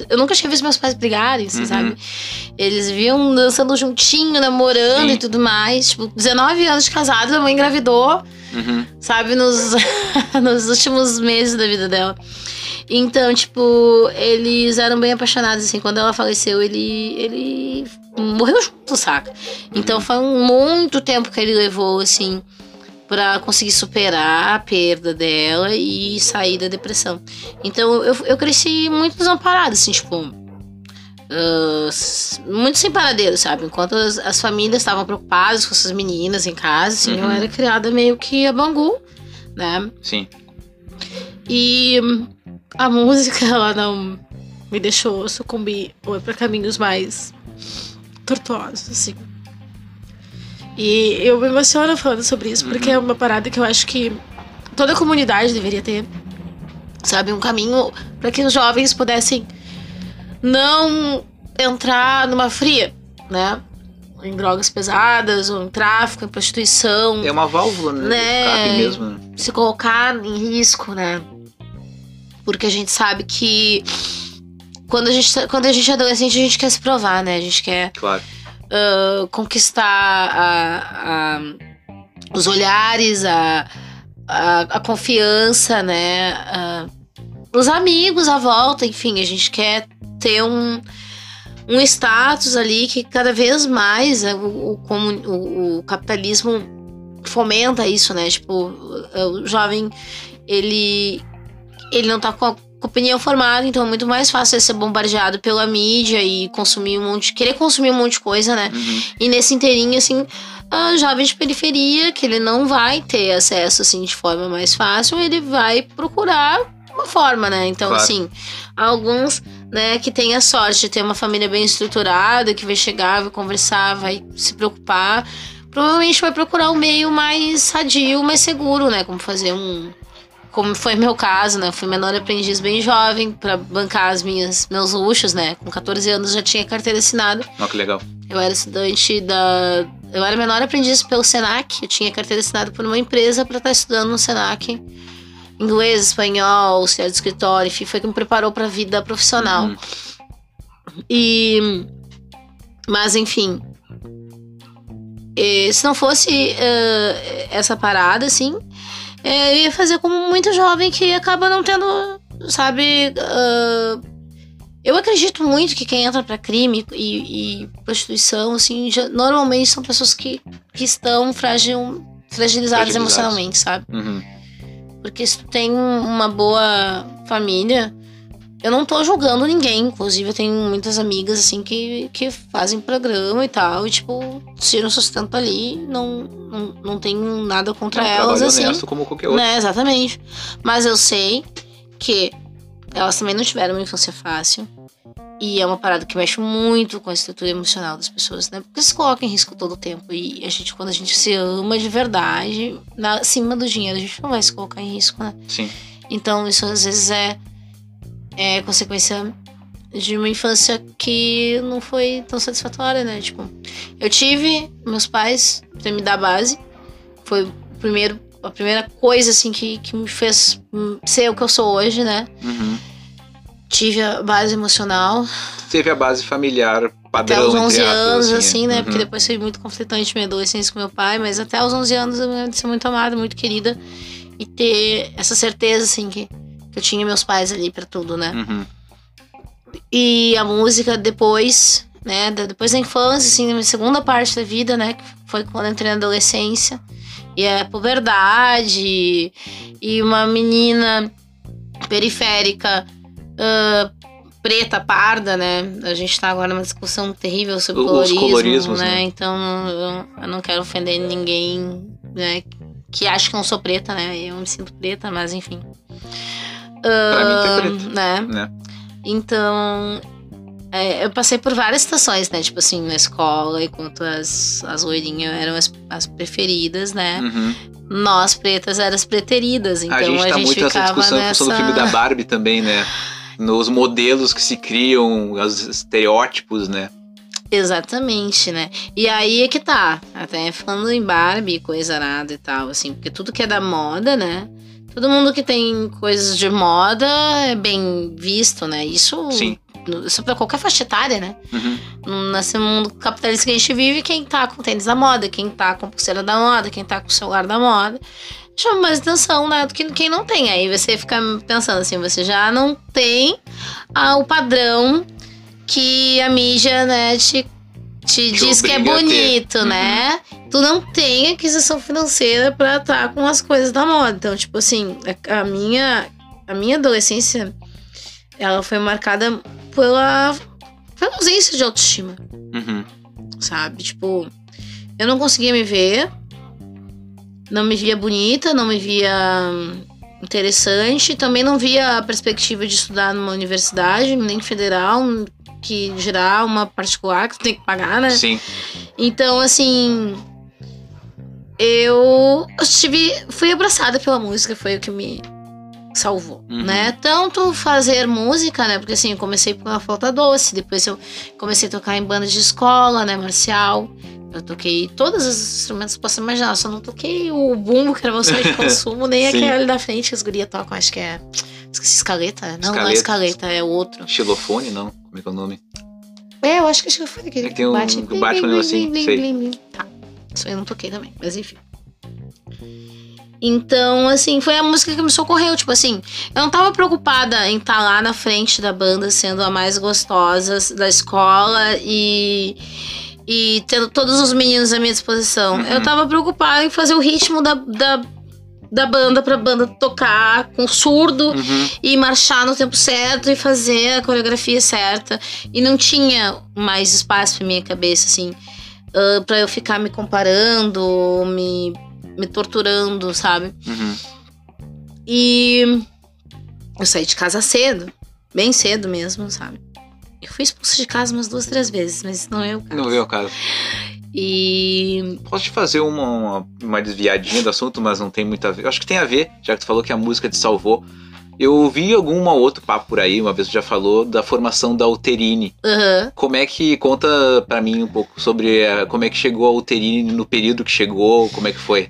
Eu nunca tinha visto meus pais brigarem, assim, Uhum. sabe? Eles viam dançando juntinho, namorando Sim. e tudo mais. Tipo, 19 anos de casado, a mãe engravidou Uhum. sabe, nos, nos últimos meses da vida dela. Então, tipo, eles eram bem apaixonados, assim. Quando ela faleceu, ele, ele morreu junto, saca? Então foi um muito tempo que ele levou, assim, pra conseguir superar a perda dela e sair da depressão. Então eu, eu cresci muito desamparada, assim, tipo. Muito sem paradeiro, sabe? Enquanto as, as famílias estavam preocupadas com essas meninas em casa, assim, eu Uhum. era criada meio que a Bangu, né? Sim. E hum, a música, ela não me deixou sucumbir ou para caminhos mais tortuosos, assim. E eu me emociono falando sobre isso, porque é uma parada que eu acho que toda a comunidade deveria ter, sabe? Um caminho para que os jovens pudessem não entrar numa fria, né? Em drogas pesadas, ou em tráfico, em prostituição É uma válvula, né? Né? Mesmo. né? se colocar em risco, né? Porque a gente sabe que quando a gente, tá- quando a gente é adolescente, a gente quer se provar, né? A gente quer Claro. ah, conquistar a- a- os olhares, a, a, confiança, né? Ah, os amigos à volta, enfim, a gente quer ter um, um status ali que cada vez mais né, o, o, o- o capitalismo fomenta isso, né? Tipo, o, jovem, ele, ele não tá com a opinião formada, então é muito mais fácil ser bombardeado pela mídia e consumir um monte, querer consumir um monte de coisa, né? Uhum. E nesse inteirinho, assim, a jovem de periferia, que ele não vai ter acesso, assim, de forma mais fácil, ele vai procurar uma forma, né? Então, Claro. assim, alguns, né, que têm a sorte de ter uma família bem estruturada, que vai chegar, vai conversar, vai se preocupar, provavelmente vai procurar um meio mais sadio, mais seguro, né? Como fazer um. Como foi meu caso, né? Fui menor aprendiz bem jovem pra bancar as minhas, meus luxos, né? Com 14 anos já tinha carteira assinada. Ó, que legal. Eu era estudante da. Eu era menor aprendiz pelo Senac. Eu tinha carteira assinada por uma empresa para estar estudando no Senac. Inglês, espanhol, auxiliar de escritório, enfim, foi que me preparou para a vida profissional. Uhum. E. Mas, enfim. eh, se não fosse eh, essa parada, assim, eh, eu ia fazer como muito jovem que acaba não tendo, sabe. ah, eu acredito muito que quem entra pra crime e, e prostituição, assim, já- normalmente são pessoas que, que estão fragil, fragilizadas Fragilizadas. emocionalmente, sabe? Uhum. Porque se tu tem uma boa família, eu não tô julgando ninguém. Inclusive, eu tenho muitas amigas, assim, que, que fazem programa e tal. E, tipo, tiram sustento ali. Não, não, não tenho nada contra um elas, assim. honesto como qualquer outro. Né, exatamente. Mas eu sei que elas também não tiveram uma infância fácil. E é uma parada que mexe muito com a estrutura emocional das pessoas, né? Porque se coloca em risco todo o tempo. E a gente, quando a gente se ama de verdade, na, acima do dinheiro, a gente não vai se colocar em risco, né? Sim. Então, isso às vezes é, é consequência de uma infância que não foi tão satisfatória, né? Tipo, eu tive meus pais pra me dar base. Foi o primeiro, a primeira coisa, assim, que, que me fez ser o que eu sou hoje, né? Uhum. Tive a base emocional Teve a base familiar até padrão, os 11 entre aspas, anos, assim, né? Uhum. Porque depois foi muito conflitante minha adolescência com meu pai, mas até os 11 anos eu me lembro de ser muito amada, muito querida. E ter essa certeza, assim, que, que eu tinha meus pais ali pra tudo, né? Uhum. E a música depois, né? Depois da infância, assim, na minha segunda parte da vida, né? Que foi quando eu entrei na adolescência. E a puberdade. E uma menina periférica, ah, preta, parda, né? A gente tá agora numa discussão terrível sobre Os colorismo, colorismos, né? né? Então eu, não quero ofender ninguém, né? Que acha que eu não sou preta, né? Eu me sinto preta, mas enfim. Pra mim, tu é Ah, preto. Né? Né? Então, é, eu passei por várias situações, né? Tipo assim, na escola, enquanto as, as loirinhas eram as, as preferidas, né? Uhum. Nós, pretas, eram as preteridas. Então a gente tá muito nessa ficava discussão nessa... sobre o filme da Barbie também, né? Nos modelos que se criam, os estereótipos, né? Exatamente, né? E aí é que tá. Até falando em Barbie, coisa nada e tal, assim, porque tudo que é da moda, né? Todo mundo que tem coisas de moda é bem visto, né? Isso, Sim. isso pra qualquer faixa etária, né? Uhum. Nesse mundo capitalista que a gente vive, quem tá com tênis da moda, quem tá com pulseira da moda, quem tá com celular da moda, chama mais atenção, né? Do que quem não tem. Aí você fica pensando assim, você já não tem ah, o padrão que a mídia, né, te, te Te diz que é bonito, Uhum. né? Tu não tem aquisição financeira pra estar com as coisas da moda. Então, tipo assim, a, a minha, a minha adolescência, ela foi marcada pela, pela ausência de autoestima Uhum. sabe? Tipo, eu não conseguia me ver, não me via bonita, não me via hum, interessante, também não via a perspectiva de estudar numa universidade, nem federal, que gerar uma particular que tu tem que pagar, né? Sim. Então, assim, eu tive, fui abraçada pela música, foi o que me salvou, Uhum. né? Tanto fazer música, né? Porque assim, eu comecei com a flauta doce, depois eu comecei a tocar em banda de escola, né, marcial. Eu toquei todos os instrumentos que posso imaginar, só não toquei o bumbo, que era meu sonho de consumo, nem aquele da frente que as gurias tocam, acho que é. Esqueci, escaleta? Não, não é Escaleta. escaleta, é outro. Xilofone, não? Como é que é o nome? É, eu acho que acho que foi aquele É que tem um bate, que bate um negocinho, sei. blim. Tá. Isso aí eu não toquei também, mas enfim. Então, assim, foi a música que me socorreu. Tipo assim, eu não tava preocupada em estar lá na frente da banda, sendo a mais gostosa da escola e, e tendo todos os meninos à minha disposição. Uhum. Eu tava preocupada em fazer o ritmo da, da, da banda pra banda tocar com surdo Uhum. e marchar no tempo certo e fazer a coreografia certa. E não tinha mais espaço pra minha cabeça, assim, ah, pra eu ficar me comparando, me, me torturando, sabe? Uhum. E eu saí de casa cedo, bem cedo mesmo, sabe? Eu fui expulsa de casa umas duas, três vezes, mas não é o caso. Não veio o caso. E Posso te fazer uma, uma, uma desviadinha do assunto, mas não tem muito a ver. Eu acho que tem a ver, já que tu falou que a música te salvou. Eu ouvi algum outro papo por aí, uma vez já falou, da formação da Uterine. aham, Como é que conta pra mim um pouco sobre eh, como é que chegou a Uterine no período que chegou, como é que foi?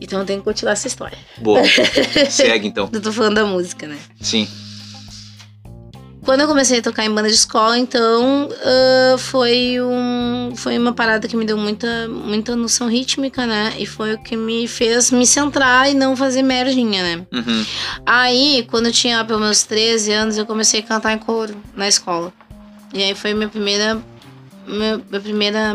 então eu tenho que continuar essa história. Boa. Segue então. Eu tô falando da música, né? Sim. Quando eu comecei a tocar em banda de escola, então ah, foi um foi uma parada que me deu muita muita noção rítmica, né? E foi o que me fez me centrar e não fazer merdinha, né? Uhum. Aí, quando eu tinha pelo menos 13 anos, eu comecei a cantar em coro na escola. E aí foi minha primeira minha, minha primeira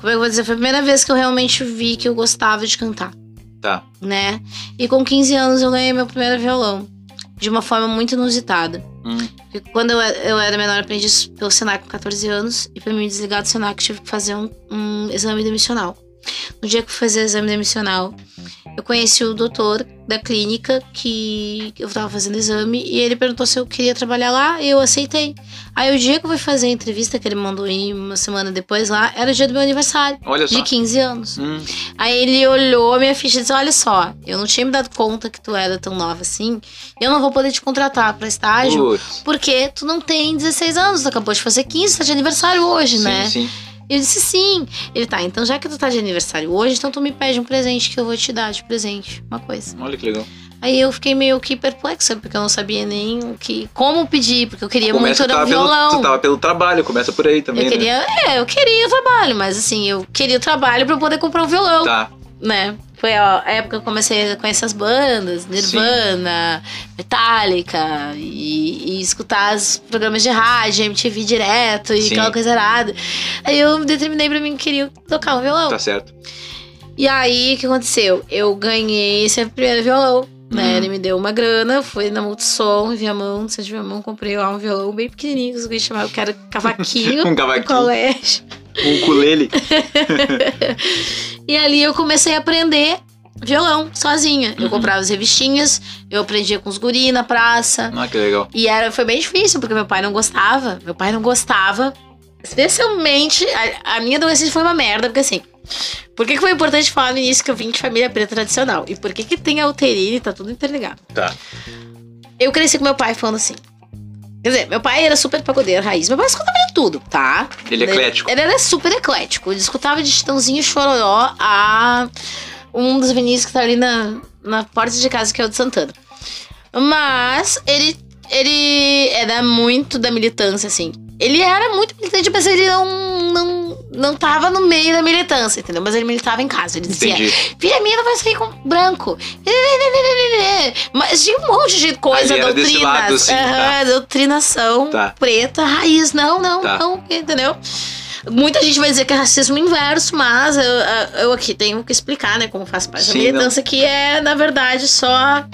como é que eu vou dizer? Foi a primeira vez que eu realmente vi que eu gostava de cantar Tá. né? E com 15 anos eu ganhei meu primeiro violão. De uma forma muito inusitada. Hum. Quando eu, era- eu era menor aprendiz pelo Senac com 14 anos, e pra me desligar do Senac eu tive que fazer um, um exame demissional. No dia que eu fui fazer o exame demissional, eu conheci o doutor da clínica que eu tava fazendo exame e ele perguntou se eu queria trabalhar lá e eu aceitei. Aí o dia que eu fui fazer a entrevista que ele mandou ir uma semana depois lá, era o dia do meu aniversário, Olha só. de 15 anos. Hum, Aí ele olhou a minha ficha e disse: Olha só, eu não tinha me dado conta que tu era tão nova assim. Eu não vou poder te contratar pra estágio. putz. Porque tu não tem 16 anos, tu acabou de fazer 15, tá de aniversário hoje, Sim, né? sim. Eu disse sim. Ele tá, então já que tu tá de aniversário hoje, então tu me pede um presente que eu vou te dar de presente. Uma coisa. Olha que legal. Aí eu fiquei meio que perplexa, porque eu não sabia nem o que, como pedir, porque eu queria Começa, muito um tava, pelo, violão. tu tava pelo trabalho, começa por aí também, eu queria, é, eu queria o trabalho, mas assim, eu queria o trabalho pra eu poder comprar um violão né? Tá. né? Foi a época que eu comecei a conhecer as bandas, Nirvana, Metallica, e, e escutar os programas de rádio, MTV direto, e Sim. aquela coisa errada. Aí eu determinei pra mim que queria tocar um violão. Tá certo. E aí, o que aconteceu? Eu ganhei esse primeiro violão, né? Hum. Ele me deu uma grana, fui na Multissom, em Viamão, no centro de Viamão, comprei lá um violão bem pequenininho, que os chamavam que era cavaquinho, Um no cavaquinho. colégio. Um ukulele. E ali eu comecei a aprender violão sozinha. Eu Uhum. comprava as revistinhas, eu aprendia com os guri na praça. Ah, que legal. E era, foi bem difícil, porque meu pai não gostava. Meu pai não gostava. Especialmente, a, a minha adolescência foi uma merda, porque assim. Por que, que foi importante falar no início que eu vim de família preta tradicional? E por que, que tem a uterina e tá tudo interligado? Tá. Eu cresci com meu pai falando assim: Quer dizer, meu pai era super pagodeiro raiz. Meu pai escutava de tudo, tá? Ele é eclético. Ele era super eclético. Ele escutava de Chitãozinho Chororó a um dos Vinícius que tá ali na, na porta de casa, que é o de Santana. Mas ele, ele era muito da militância, assim. Ele era muito militante, mas ele não, não, não tava no meio da militância, entendeu? Mas ele militava em casa. Ele dizia: Entendi. Filha minha não vai sair com branco. Mas tinha um monte de coisa, Ali doutrinas. lado, assim, tá. doutrinação Tá. preta, raiz. Não, não, Tá. não, entendeu? Muita gente vai dizer que é racismo inverso, mas eu, eu aqui tenho que explicar, né, como faz parte da Sim, militância, que é, na verdade, só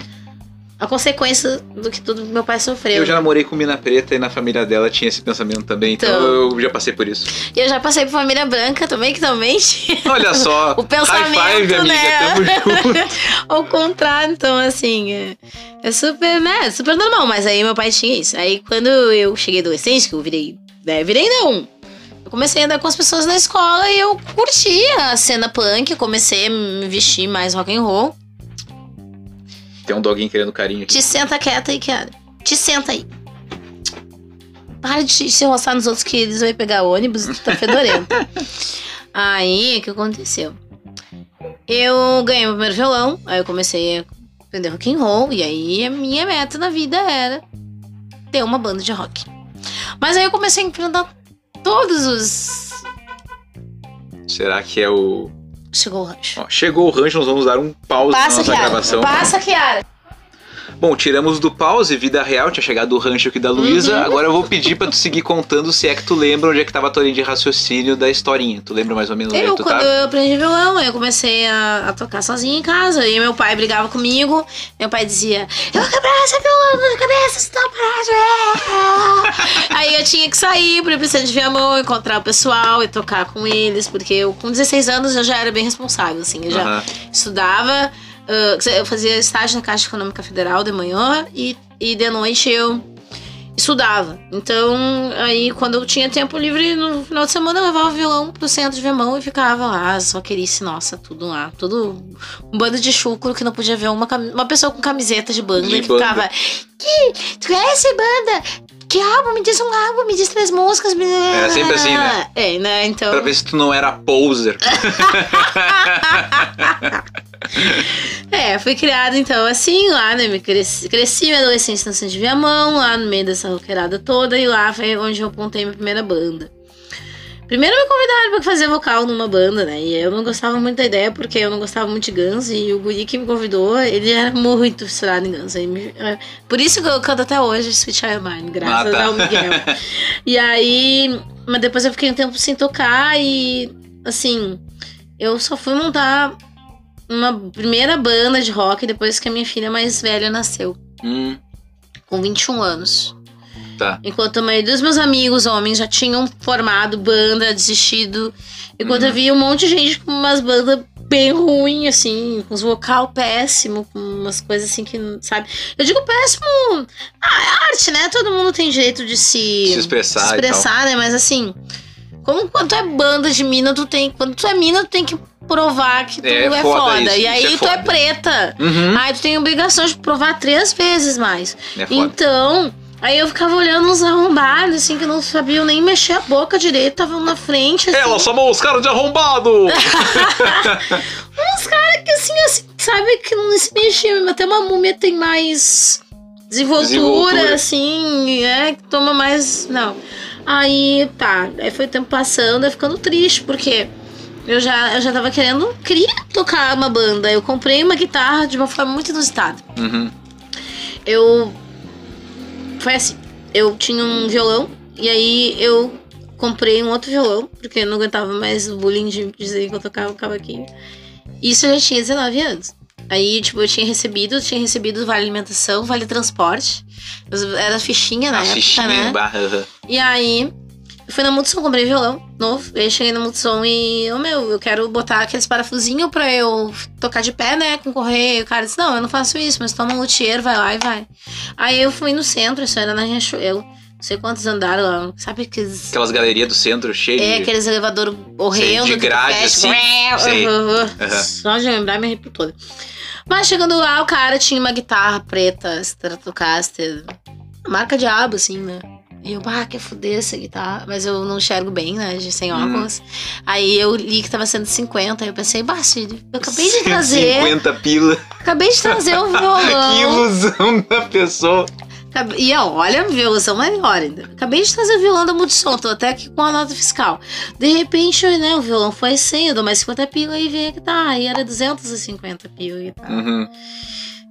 a consequência do que tudo meu pai sofreu. Eu já namorei com mina preta e na família dela tinha esse pensamento também, então, Então. eu já passei por isso. E eu já passei por família branca também, que também tinha Olha só, o pensamento, high five, amiga, né? tamo junto. Ao contrário, então, assim, é, é super, né, super normal. Mas aí meu pai tinha isso. Aí quando eu cheguei adolescente, que eu virei, né, virei não. Eu comecei a andar com as pessoas na escola e eu curtia a cena punk, comecei a me vestir mais rock and roll. Tem um doguinho querendo carinho aqui. Te senta quieta aí, cara. Te senta aí. Para de se roçar nos outros que eles vão pegar ônibus e tu tá fedorento. aí, o que aconteceu? Eu ganhei meu primeiro violão, aí eu comecei a aprender rock and roll, e aí a minha meta na vida era ter uma banda de rock. Mas aí eu comecei a enfrentar todos os... Será que é o. Chegou o rancho. Ó, chegou o rancho, nós vamos dar um pause na Passa, nossa Kiara. gravação. Passa, Kiara. Bom, tiramos do pause, vida real, tinha chegado o rancho aqui da Luísa. Uhum. Agora eu vou pedir pra tu seguir contando se é que tu lembra onde é que tava a tua linha de raciocínio da historinha. Tu lembra mais ou menos onde é Eu, que tu quando tava? eu aprendi violão, eu comecei a, a tocar sozinha em casa. E meu pai brigava comigo. Meu pai dizia: Eu vou quebrar essa violão na cabeça, se não parar. Aí eu tinha que sair pro centro de Viamão, encontrar o pessoal e tocar com eles. Porque eu, com 16 anos, eu já era bem responsável, assim. Eu já Aham. estudava. Ah, eu fazia estágio na Caixa Econômica Federal de manhã e, e de noite eu estudava. Então, aí quando eu tinha tempo livre no final de semana, eu levava o violão pro centro de Viamão e ficava lá, só querice, nossa, tudo lá. Tudo um bando de chucro que não podia ver uma, uma pessoa com camiseta de banda De que banda. ficava. Que? Tu conhece banda? Que álbum? Me diz um álbum, me diz três músicas. Era sempre assim, né? É, né? Então. Pra ver se tu não era poser. É, fui criada então assim, lá, né? Me cresci, cresci minha adolescência centro de Viamão, lá no meio dessa roqueirada toda, e lá foi onde eu apontei minha primeira banda. Primeiro me convidaram pra fazer vocal numa banda, né? E eu não gostava muito da ideia, porque eu não gostava muito de Guns, e o guri que me convidou, ele era muito fissurado em Guns. Me- é, Por isso que eu canto até hoje Sweet Child Mine, graças tá. ao Miguel. e aí, mas depois eu fiquei um tempo sem tocar, e assim, eu só fui montar uma primeira banda de rock depois que a minha filha mais velha nasceu, hum, com 21 anos. tá. Enquanto a maioria dos meus amigos homens já tinham formado banda, desistido. Enquanto Uhum. eu via um monte de gente com umas bandas bem ruins, assim, com os vocal péssimo, com umas coisas assim que, sabe? Eu digo péssimo. Ah, é arte, né? Todo mundo tem direito de se, Se expressar se expressar, né? Mas assim, como quando é banda de mina, tu tem. Quando tu é mina, tu tem que provar que tu É é, foda foda. isso, e aí é tu é preta. Uhum. Aí tu tem obrigação de provar três vezes mais. É. Então, aí eu ficava olhando uns arrombados, assim, que não sabiam nem mexer a boca direito, estavam na frente, assim. Ela chamou os caras de arrombado! Uns caras que, assim, assim, sabe, que não se mexiam. Até uma múmia tem mais desenvoltura, Desenvoltura. assim, é, que toma mais. Não. Aí, tá. Aí foi o tempo passando, eu ficando triste, porque eu já, eu já tava querendo. Queria tocar uma banda. Eu comprei uma guitarra de uma forma muito inusitada. Uhum. eu. Foi assim. Eu tinha um violão e aí eu comprei um outro violão, porque eu não aguentava mais o bullying de dizer que eu tocava cavaquinho. Isso eu já tinha 19 anos. Aí, tipo, eu tinha recebido, tinha recebido vale alimentação, vale transporte. Era fichinha na A época, fichinha né? barra. E aí, fui na Multissom, comprei violão novo. E aí cheguei na Multissom e, ô meu, eu quero botar aqueles parafusinhos pra eu tocar de pé, né? Com correio. O cara disse, não, eu não faço isso, mas toma um luthier, vai lá e vai. Aí eu fui no centro, isso era na Riachuelo. Não sei quantos andaram lá. Sabe aqueles. Aquelas galerias do centro cheias É, de. aqueles elevadores horrendos. de que grade, assim. Sei. Uhum. Aham. Só de lembrar me arrepio toda. Mas chegando lá, o cara tinha uma guitarra preta, Stratocaster. marca diabo, assim, né? E eu, ah, que fuder essa guitarra. Mas eu não enxergo bem, né? Sem Hum. óculos. Aí eu li que tava sendo 50. Aí eu pensei, Cid, eu acabei de trazer. 50 pila. Acabei de trazer o que violão. ilusão da pessoa. E olha a violação maior ainda. Acabei de trazer o violão da Multissom, tô até aqui com a nota fiscal. De repente, né, o violão foi 100, eu dou mais 50 pila e veio a guitarra. Aí era 250 pila a guitarra. Uhum.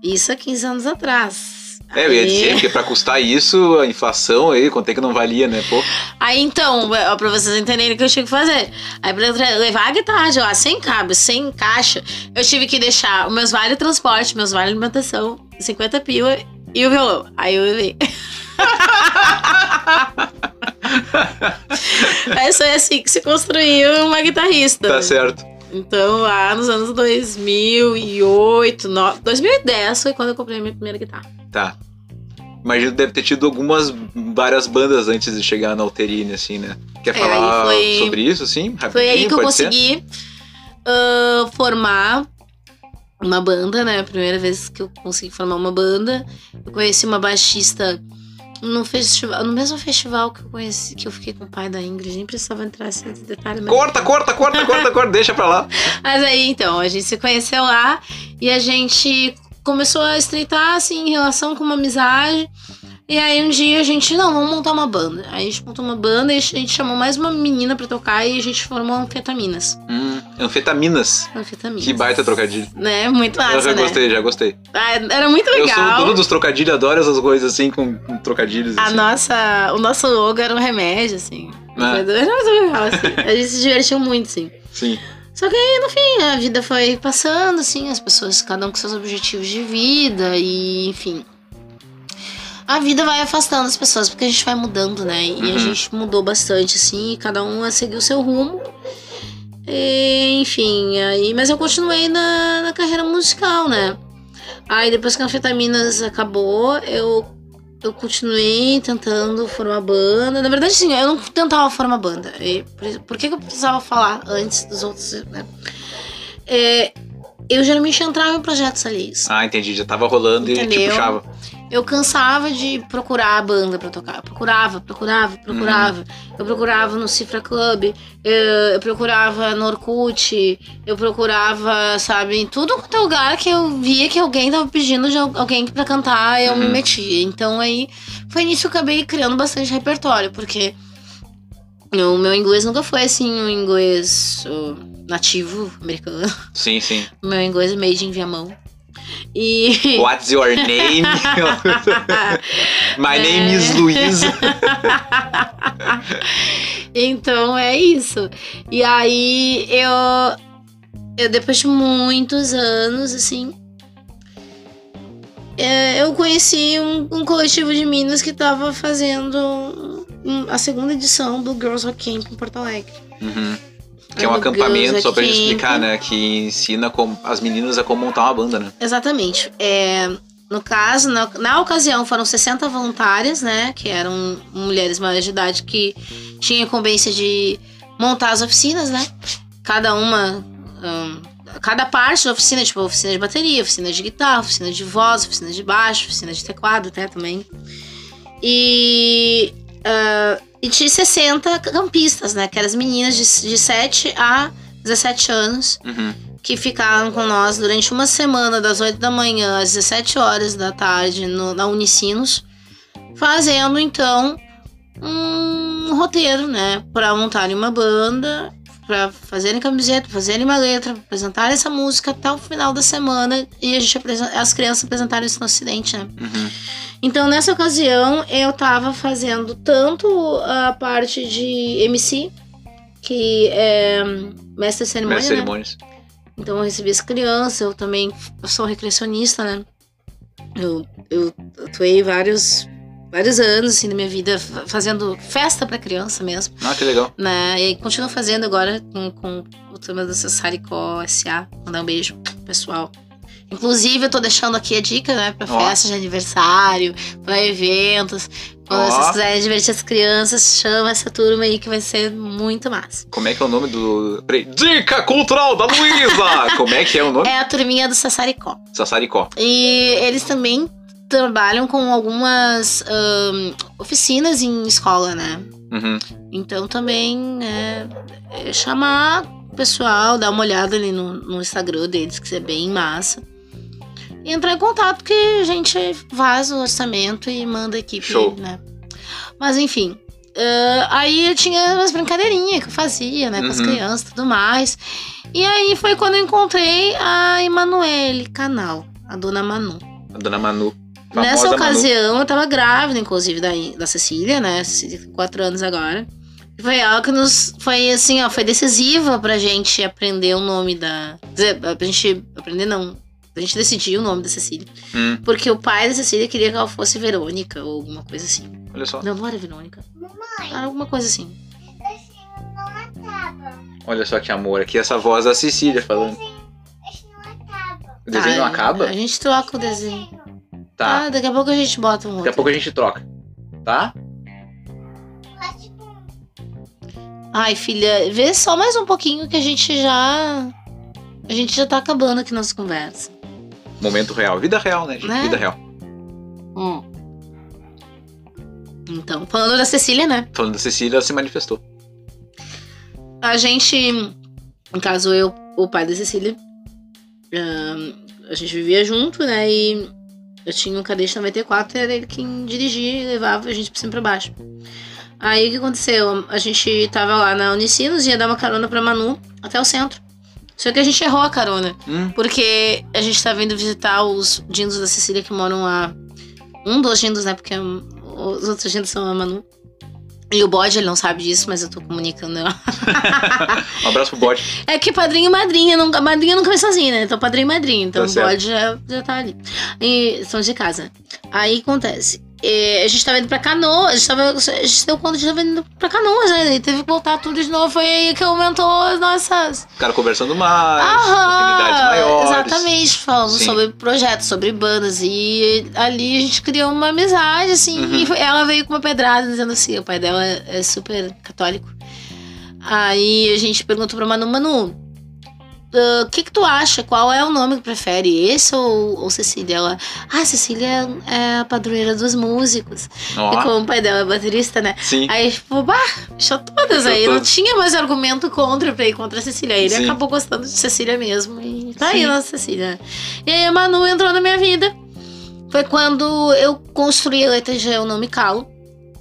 Isso há 15 anos atrás. É, eu ia dizer, porque pra custar isso, a inflação aí, quanto é que não valia, né? Pô, Aí então, ó, pra vocês entenderem o que eu tinha que fazer. Aí pra levar a guitarra de lá, sem cabo, sem caixa, eu tive que deixar os meus vale transporte, meus vale alimentação, 50 pila e o violão. Aí eu levei. Essa é assim que se construiu uma guitarrista. tá certo. Então, lá nos anos 2008, no... 2010 foi quando eu comprei a minha primeira guitarra. Tá. Imagino que deve ter tido algumas, várias bandas antes de chegar na Alterine, assim, né? Quer É, falar foi- sobre isso, assim? Foi aí rapidinho, que eu consegui ah, formar uma banda, né? A primeira vez que eu consegui formar uma banda. Eu conheci uma baixista no festival, no mesmo festival que eu conheci, que eu fiquei com o pai da Ingrid, nem precisava entrar nesse detalhe. mas- Corta, corta, corta, corta, corta, deixa pra lá. Mas aí, então, a gente se conheceu lá e a gente começou a estreitar, assim, em relação com uma amizade. E aí um dia a gente, não, vamos montar uma banda. Aí a gente montou uma banda e a gente chamou mais uma menina pra tocar e a gente formou Anfetaminas. Hum, anfetaminas. Anfetaminas. Que baita trocadilho. Né? Muito eu massa, já né? gostei, já gostei. Ah, Era muito Eu sou legal. dono dos trocadilhos, adoro essas coisas assim, com, com trocadilhos. A assim. nossa, o nosso logo era um remédio, assim. Ah. Era muito legal, assim. A gente se divertiu muito, assim. Sim. Só que aí, no fim, a vida foi passando, assim, as pessoas, cada um com seus objetivos de vida, e enfim. A vida vai afastando as pessoas, porque a gente vai mudando, né? E a Uhum. gente mudou bastante, assim, e cada um a seguir o seu rumo. E, enfim, aí, mas eu continuei na, na carreira musical, né? Aí depois que a Anfetaminas acabou, eu, eu continuei tentando formar banda. Na verdade, sim, eu não tentava formar banda. E por, por que, que eu precisava falar antes dos outros, né? É, eu geralmente entrava em projetos alheios. Ah, entendi. Já tava rolando e te Entendeu? puxava. Eu cansava de procurar a banda pra tocar. Eu procurava, procurava, procurava. Eu procurava no Cifra Club, eu, eu procurava no Orkut, eu procurava, sabe, em tudo quanto é lugar que eu via que alguém tava pedindo de al- alguém pra cantar, eu me Uhum. metia. Então aí foi nisso que eu acabei criando bastante repertório, porque o meu inglês nunca foi assim um inglês ó, nativo americano. Sim, sim. O meu inglês é made in Viamão. E. What's your name? My name is Luísa. então é isso. E aí eu, eu depois de muitos anos, assim, é, eu conheci um, um coletivo de minas que tava fazendo a segunda edição do Girls Rock Camp em Porto Alegre. Uhum. Que é um acampamento, Girls só pra gente explicar, né? Que ensina como, as meninas a como montar uma banda, né? Exatamente. É, no caso, na, na ocasião, foram 60 voluntárias, né? Que eram mulheres maiores de idade que tinham a incumbência de montar as oficinas, né? Cada uma. hum, cada parte da oficina, tipo, oficina de bateria, oficina de guitarra, oficina de voz, oficina de baixo, oficina de teclado até também. E. e tinha 60 campistas, né? Que eram as meninas de, de 7 a 17 anos Uhum. que ficaram com nós durante uma semana, das 8 da manhã às 17 horas da tarde, no- na Unicinos, fazendo então um roteiro, né, para montarem uma banda, para fazerem camiseta, fazerem uma letra, apresentarem essa música até o final da semana e a gente as crianças apresentaram isso no Ocidente, né? Uhum. Então, nessa ocasião, eu tava fazendo tanto a parte de MC, que é mestre de cerimônia, Mestre né? cerimônias. Então eu recebi as crianças, eu também eu sou recreacionista, né? Eu, eu atuei vários, vários anos assim, na minha vida fa- fazendo festa pra criança mesmo, Ah, que legal. né? E continuo fazendo agora com, com o turma do Sassaricó SA. Mandar um beijo pessoal. Inclusive, eu tô deixando aqui a dica, né? Pra Ó. festa de aniversário, pra eventos. Quando Ó. vocês quiserem divertir as crianças, chama essa turma aí que vai ser muito massa. Como é que é o nome do. Peraí. Dica Cultural da Luísa! Como é que é o nome? É a turminha do Sassaricó. Sassaricó. E eles também trabalham com algumas ahn, oficinas em escola, né? Uhum. Então também é, é chamar o pessoal, dar uma olhada ali no, no Instagram deles, que é bem massa. E entrar em contato que a gente faz o orçamento e manda a equipe, Show. né? Mas enfim. ah, aí eu tinha umas brincadeirinhas que eu fazia, né? Com as Uhum. crianças e tudo mais. E aí foi quando eu encontrei a Emanuele Canal, a dona Manu. A dona Manu. Famosa Nessa Manu. ocasião, eu tava grávida, inclusive, da, da Cecília, né? Cecília quatro anos agora. E Foi ela que nos. Foi assim, ó, foi decisiva pra gente aprender o nome da. Quer dizer, pra gente aprender, não. Pra gente decidir o nome da Cecília. Hum, Porque o pai da Cecília queria que ela fosse Verônica ou alguma coisa assim. olha só. Não, não era Verônica. Mamãe, Era alguma coisa assim. esse não acaba. Olha só que amor. Aqui essa voz da Cecília falando. Esse não acaba. O desenho não Ah, acaba? A gente troca o desenho. Tá. Ah, daqui a pouco a gente bota um Daqui outro. a pouco a gente troca. Tá? Ai, filha, vê só mais um pouquinho que a gente já. A gente já tá acabando aqui nossa conversa. Momento real. Vida real, né, gente? Né? Vida real. Hum. Então, falando da Cecília, né? Falando da Cecília, ela se manifestou. A gente, no caso eu, o pai da Cecília, a gente vivia junto, né? E eu tinha um Cadete 94 e era ele quem dirigia e levava a gente pra cima e pra baixo. Aí o que aconteceu? A gente tava lá na Unicinos, ia dar uma carona pra Manu até o centro. Só que a gente errou a carona. Hum, Porque a gente tá vindo visitar os dindos da Cecília que moram lá. Um dos dindos, né? Porque os outros dindos são a Manu. E o bode, ele não sabe disso, mas eu tô comunicando. um abraço pro bode. é que padrinho e madrinha, nunca, madrinha nunca vem sozinha, né? Então padrinho e madrinha. Então Tá o bode já, já tá ali. E são de casa. Aí acontece. Eh, a gente tava indo pra canoa, a gente, tava, a gente deu conta de tava indo pra canoas, né? E teve que voltar tudo de novo. Foi aí que aumentou as nossas O cara conversando mais, Aham, afinidades maiores. Exatamente, falando Sim. sobre projetos, sobre bandas. E ali a gente criou uma amizade, assim. Uhum. E foi- ela veio com uma pedrada dizendo assim: o pai dela é super católico. Aí a gente perguntou pra Manu: Manu, ah, o que que tu acha? Qual é o nome que prefere? Esse ou, ou Cecília? Ela, ah, Cecília é a padroeira dos músicos. E Ó, como o pai dela é baterista, né? sim. Aí, tipo, bah, fechou todas. Aí não tinha mais argumento contra pra ir contra a Cecília. Aí ele Sim. acabou gostando de Cecília mesmo. E tá Sim. aí a Cecília. E aí a Manu entrou na minha vida. Foi quando eu construí a letra de Eu Não Me Calo.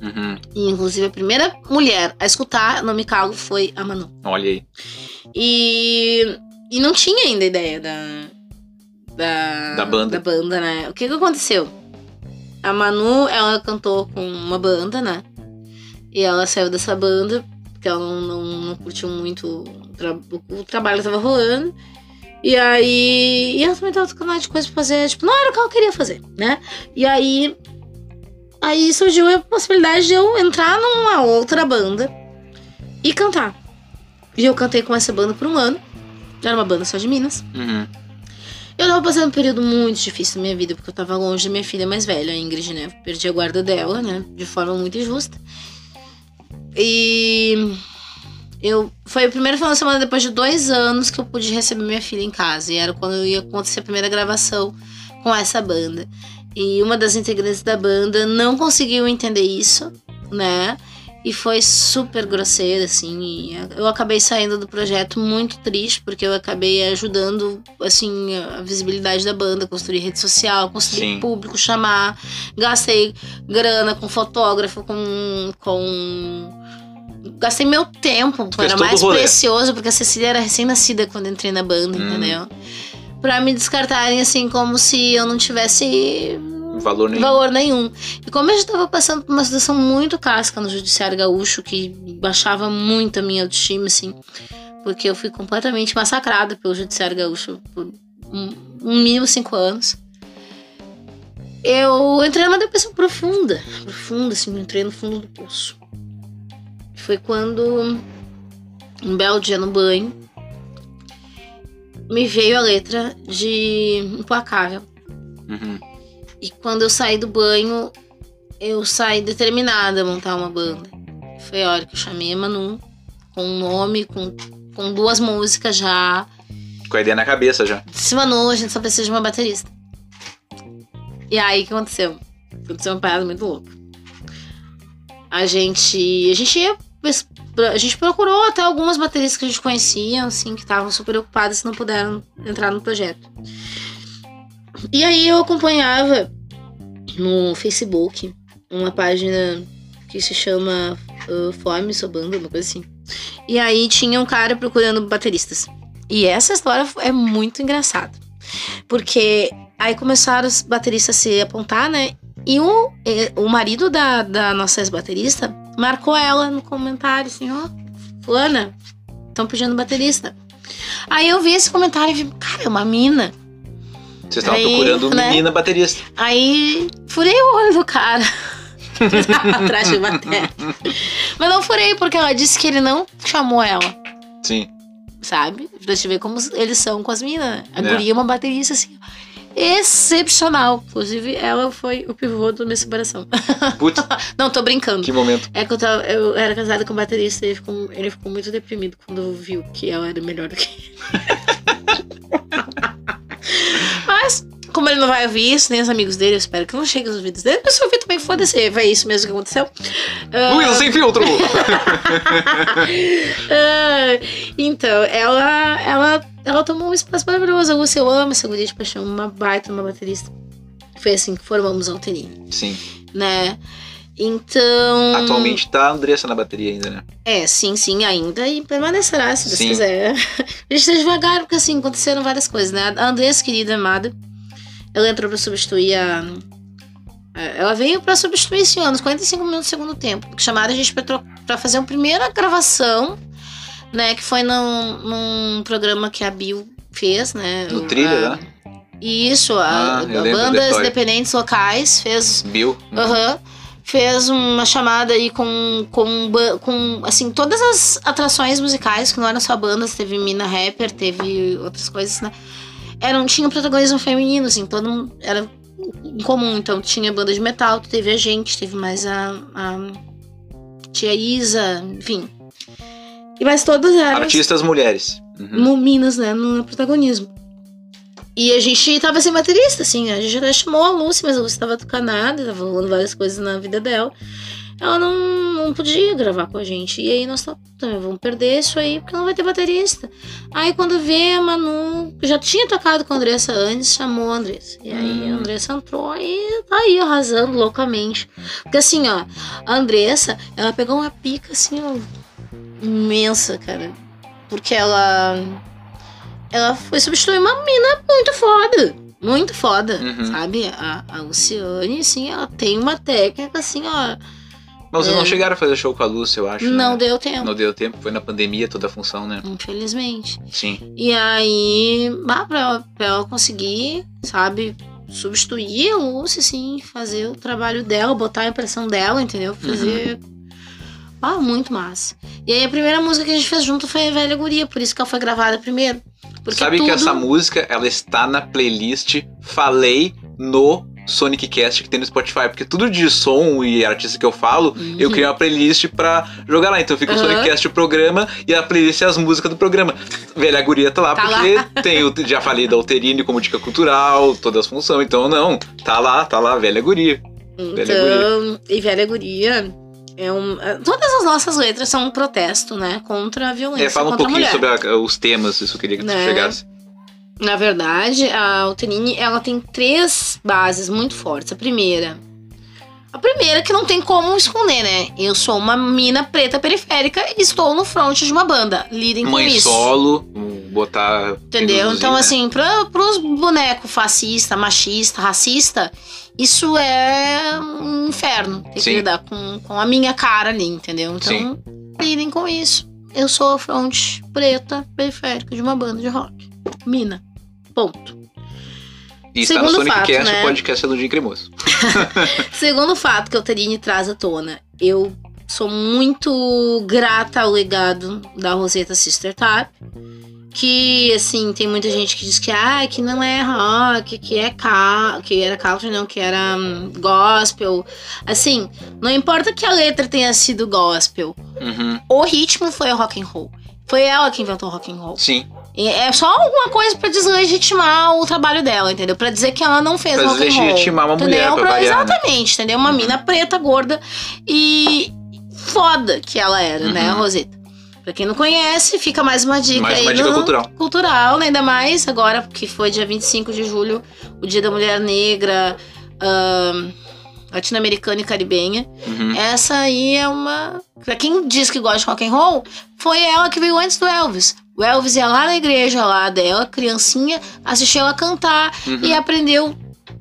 Uhum. E, inclusive, a primeira mulher a escutar Eu Não Me Calo foi a Manu. Olha aí. E, e não tinha ainda ideia da, da, Da banda. da banda, né? O que que aconteceu? A Manu, ela cantou com uma banda, né? E ela saiu dessa banda porque ela não, não, não curtiu muito o, tra- o trabalho que tava rolando. E aí. E ela também tava tocando de coisa pra fazer, tipo, não era o que ela queria fazer, né? E aí. Aí surgiu a possibilidade de eu entrar numa outra banda e cantar. E eu cantei com essa banda por um ano. Era uma banda só de Minas. Uhum. Eu tava passando um período muito difícil na minha vida, porque eu tava longe da minha filha mais velha, a Ingrid, né? Perdi a guarda dela, né? De forma muito injusta. E eu foi o primeiro final de semana depois de dois anos que eu pude receber minha filha em casa. E era quando ia acontecer a primeira gravação com essa banda. E uma das integrantes da banda não conseguiu entender isso, né? E foi super grosseira, assim. eu acabei saindo do projeto muito triste, porque eu acabei ajudando, assim, a visibilidade da banda, construir rede social, construir Sim. público, chamar. Gastei grana com fotógrafo, com. com gastei meu tempo, fez era mais precioso, porque a Cecília era recém-nascida quando entrei na banda, Hum. entendeu? Pra me descartarem assim, como se eu não tivesse Valor nenhum. valor nenhum. E como eu já tava passando por uma situação muito casca no judiciário gaúcho, que baixava muito a minha autoestima, assim, porque eu fui completamente massacrada pelo judiciário gaúcho por um, um mínimo cinco anos. Eu entrei numa depressão profunda, profunda, assim, entrei no fundo do poço. Foi quando, um belo dia no banho, me veio a letra de Implacável. Uhum. E quando eu saí do banho, eu saí determinada a montar uma banda. Foi a hora que eu chamei a Manu, com um nome, com, com duas músicas já. Com a ideia na cabeça já. Disse, Manu, a gente só precisa de uma baterista. E aí, o que aconteceu? Aconteceu uma parada muito louca. A gente. A gente ia. A gente procurou até algumas bateristas que a gente conhecia, assim, que estavam super ocupadas e não puderam entrar no projeto. E aí eu acompanhava no Facebook uma página que se chama uh, Fome Sua Banda, uma coisa assim. E aí tinha um cara procurando bateristas. E essa história é muito engraçada. Porque aí começaram os bateristas a se apontar, né? E o, o marido da, da nossa ex-baterista marcou ela no comentário, assim, ó, fulana, estão pedindo baterista. Aí eu vi esse comentário e vi, cara, é uma mina. Vocês estavam procurando né? menina baterista. Aí furei o olho do cara. Atrás de bateria. Mas não furei, porque ela disse que ele não chamou ela, Sim. sabe? Pra te ver como eles são com as minas. A É. guria é uma baterista assim. Excepcional. Inclusive, ela foi o pivô da minha separação. Putz, Não, tô brincando. que momento. É que eu, tava, eu era casada com um baterista e ele ficou, ele ficou muito deprimido quando viu que ela era melhor do que ele. como ele não vai ouvir isso, nem os amigos dele, eu espero que não chegue aos ouvidos dele. Mas se eu ouvir também, foda-se, foi isso mesmo que aconteceu. Ah, Will sem filtro! ah, então, ela, ela, ela tomou um espaço maravilhoso. A Lúcia, eu amo essa guria de paixão, uma baita, uma baterista. Foi assim que formamos a Alterine, Sim. né? Então. Atualmente tá a Andressa na bateria ainda, né? É, sim, sim, ainda e permanecerá, se Deus Sim. quiser. A gente tá devagar, porque assim, aconteceram várias coisas, né? A Andressa, querida, amada, ela entrou pra substituir a. a- Ela veio pra substituir esse ano, os 45 minutos do segundo tempo. Chamaram a gente pra fazer uma primeira gravação, né? Que foi num, num programa que a Bill fez, né? No thriller, a, né? Isso, a, Ah, a bandas independentes locais fez Bill. Aham. Fez uma chamada aí com, com, com, assim, todas as atrações musicais, que não eram só bandas, teve Mina Rapper, teve outras coisas, né? Eram, tinham protagonismo feminino, assim, todo mundo, era em comum. Então, tinha banda de metal, teve a gente, teve mais a, a tia Isa, enfim. E mais todas eram Artistas mulheres. Uhum. no Minas, né, no protagonismo. E a gente tava sem baterista, assim, a gente até chamou a Lucy, mas a Lucy tava tucanada, tava rolando várias coisas na vida dela. Ela não, não podia gravar com a gente. E aí nós tá, também vamos perder isso aí, porque não vai ter baterista. Aí quando vê a Manu, que já tinha tocado com a Andressa antes, chamou a Andressa. E aí a Hum. Andressa entrou e tá aí arrasando loucamente. Porque assim, ó, a Andressa, ela pegou uma pica assim, ó, imensa, cara. Porque ela. Ela foi substituir uma mina muito foda. Muito foda, Uhum. sabe? A, a Luciane, assim, ela tem uma técnica, assim, ó. Mas vocês É. não chegaram a fazer show com a Lúcia, eu acho. não né? deu tempo, Não deu tempo, foi na pandemia toda a função, né? infelizmente. Sim. E aí, bah, pra, ela, pra conseguir, sabe, substituir a Lúcia, assim, fazer o trabalho dela, botar a impressão dela, entendeu? Fazer. Ah, muito massa. E aí a primeira música que a gente fez junto foi a Velha Guria, por isso que ela foi gravada primeiro. Porque Sabe tudo... que essa música, ela está na playlist Falei no Sonic Cast que tem no Spotify, porque tudo de som e artista que eu falo, eu Uhum. criei uma playlist pra jogar lá. Então fica o Aham. Sonic Cast o programa e a playlist é as músicas do programa. Velha Guria tá lá Tá porque tem o já falei da Alterine como dica cultural, todas as funções. Então não, tá lá, tá lá Velha Guria. Velha Então, e Velha Guria é um. é- Todas as nossas letras são um protesto, né? Contra a violência É, fala um pouquinho sobre a- os temas, isso eu queria que tu Né? chegasse. Na verdade, a Alterine, ela tem três bases muito fortes. A primeira. A primeira que não tem como esconder, né? Eu sou uma mina preta periférica e estou no front de uma banda. Lidem com Mãe isso. solo, botar. Entendeu? Então, né? assim, pra, pros bonecos fascista, machista, racista, isso é um inferno. Tem Sim. que lidar com, com a minha cara ali, entendeu? Então, Sim. lidem com isso. Eu sou a fronte preta periférica de uma banda de rock. Mina. Ponto. E está no segundo Sonic fato, Cast, né? o podcast do Dia Cremoso. Segundo fato que o Terine traz à tona, eu sou muito grata ao legado da Rosetta Sister Tap. Que, assim, tem muita gente que diz que, ah, que não é rock, que é que era country, não, que era hum, gospel. Assim, não importa que a letra tenha sido gospel, Uhum. o ritmo foi o rock and roll. Foi ela que inventou o rock and roll. Sim. É só alguma coisa pra deslegitimar o trabalho dela, entendeu? Pra dizer que ela não fez Pra rock and roll. deslegitimar uma mulher, entendeu? pra variar, né? Exatamente, entendeu? Uma mina preta, gorda e foda que ela era, né, Uhum. Rosetta. Pra quem não conhece, fica mais uma dica Mais aí uma dica no- cultural. cultural, né? ainda mais agora, porque foi dia 25 de julho, o dia da mulher negra, ahn, latino-americana e caribenha. Uhum. Essa aí é uma. Pra quem diz que gosta de rock and roll, foi ela que veio antes do Elvis. O Elvis ia lá na igreja lá dela, criancinha, assistiu ela cantar Uhum. e aprendeu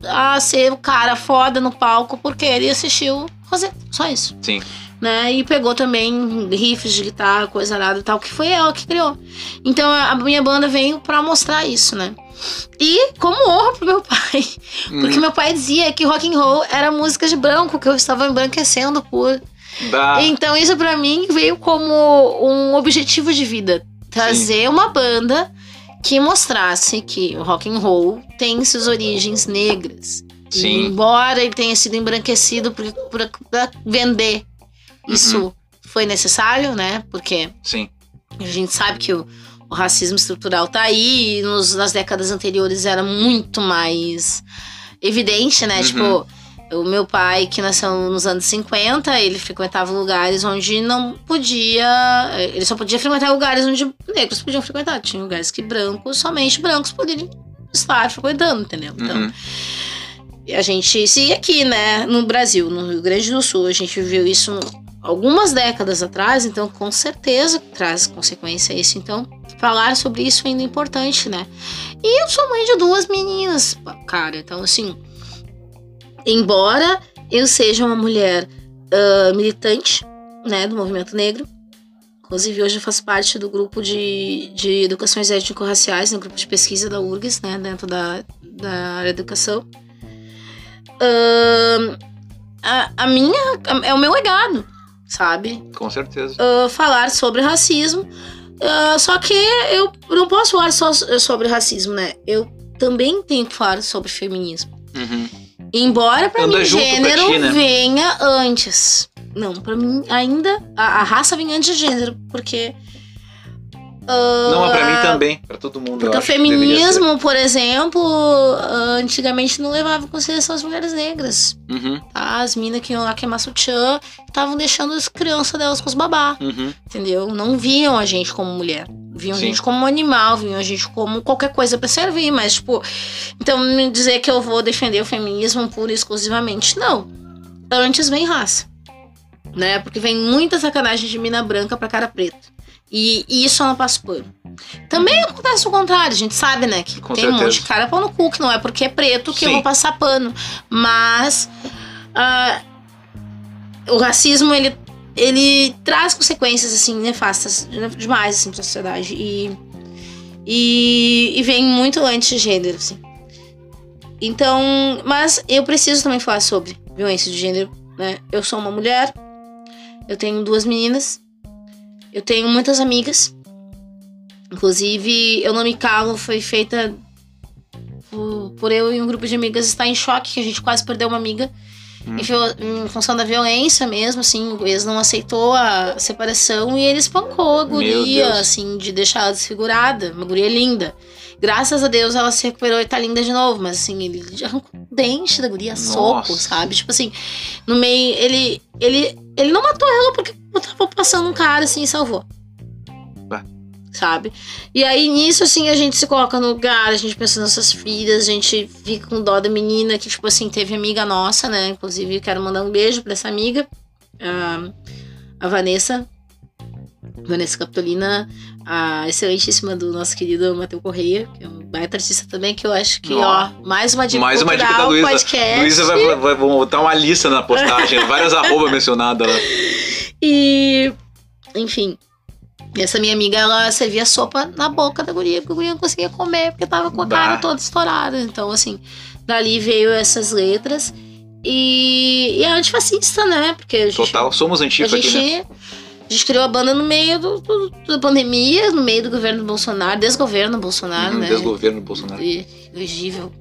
a ser o cara foda no palco porque ele assistiu Rosetta. Só isso. Sim. Né? E pegou também riffs de guitarra, coisa nada e tal, que foi ela que criou. Então a minha banda veio pra mostrar isso, né? E como honra pro meu pai. Porque Uhum. meu pai dizia que rock and roll era música de branco, que eu estava embranquecendo por. Dá. Então isso pra mim veio como um objetivo de vida. Trazer uma banda que mostrasse que o rock and roll tem suas origens negras. E Sim. embora ele tenha sido embranquecido pra vender, isso Uhum. foi necessário, né? Porque Sim. a gente sabe que o, o racismo estrutural tá aí, e nos- nas décadas anteriores era muito mais evidente, né? Uhum. Tipo, o meu pai, que nasceu nos anos 50, ele frequentava lugares onde não podia. Ele só podia frequentar lugares onde negros podiam frequentar. Tinha lugares que brancos, somente brancos poderiam estar frequentando, entendeu? Então, Uhum. e a gente, se aqui, né, no Brasil, no Rio Grande do Sul, a gente viu isso algumas décadas atrás, então com certeza traz consequência isso. Então, falar sobre isso ainda é importante, né? E eu sou mãe de duas meninas, cara. Então, assim, embora eu seja uma mulher ah, militante, né, do movimento negro, inclusive hoje eu faço parte do grupo de, de educações étnico-raciais, no grupo de pesquisa da URGS, né, dentro da, da área da educação. Ahn, a, a minha é o meu legado, sabe? Com certeza. Ah, falar sobre racismo. Ah, só que eu não posso falar só sobre racismo, né? Eu também tenho que falar sobre feminismo. Uhum. Embora pra Anda mim gênero ti, né? venha antes. Não, pra mim ainda a, a raça vem antes de gênero, porque ah, Não, pra mim também. Pra todo mundo. porque o feminismo, por exemplo, ah, antigamente não levava em consideração as mulheres negras. Uhum. Tá? As minas que iam lá queimar sutiã estavam deixando as crianças delas com os babá. Uhum. Entendeu? Não viam a gente como mulher. Viam Sim. a gente como um animal, viam a gente como qualquer coisa pra servir, mas, tipo. Então, me dizer que eu vou defender o feminismo pura e exclusivamente, não. Antes vem raça. Né? Porque vem muita sacanagem de mina branca pra cara preta. E, e isso eu não passo pano. Também acontece o contrário, a gente sabe, né? Que Com tem um monte certeza. de cara pau no cu, que não é porque é preto que eu Sim. vou passar pano. Mas. ah, o racismo, ele ele traz consequências assim nefastas demais assim para a sociedade e, e e vem muito antes de gênero assim. Então, mas eu preciso também falar sobre violência de gênero, né? Eu sou uma mulher, eu tenho duas meninas, eu tenho muitas amigas. Inclusive, eu não me calo, foi feita por, por eu e um grupo de amigas estar em choque, que a gente quase perdeu uma amiga em, viol- em função da violência mesmo, assim, o ex não aceitou a separação e ele espancou a guria, assim, de deixar ela desfigurada. Uma guria linda. Graças a Deus ela se recuperou e tá linda de novo, mas assim, ele arrancou o dente da guria, soco, Nossa. sabe? Tipo assim, no meio, ele, ele, ele não matou ela porque tava passando um cara assim e salvou. Bah. Sabe? E aí nisso, assim, a gente se coloca no lugar, a gente pensa nas nossas filhas, a gente fica com dó da menina que, tipo assim, teve amiga nossa, né? Inclusive, quero mandar um beijo pra essa amiga, a, Vanessa. Vanessa Capitolina, a excelentíssima do nosso querido Matheus Correia, que é um baita artista também, que eu acho que, ó, mais uma dica Mais uma dica da Luísa. podcast. Luísa vai, vai, vai botar uma lista na postagem, várias arroba mencionadas lá. E, enfim, essa minha amiga, ela servia sopa na boca da guria, porque a guria não conseguia comer, porque tava com a Bah. cara toda estourada. Então, assim, dali veio essas letras. E, e é antifascista, né? Porque a gente, Total, somos a antifa aqui, gente, né? a gente criou a banda no meio do, do- da pandemia, no meio do governo Bolsonaro, desgoverno Bolsonaro, Uhum, né? Desgoverno Bolsonaro. E elegível.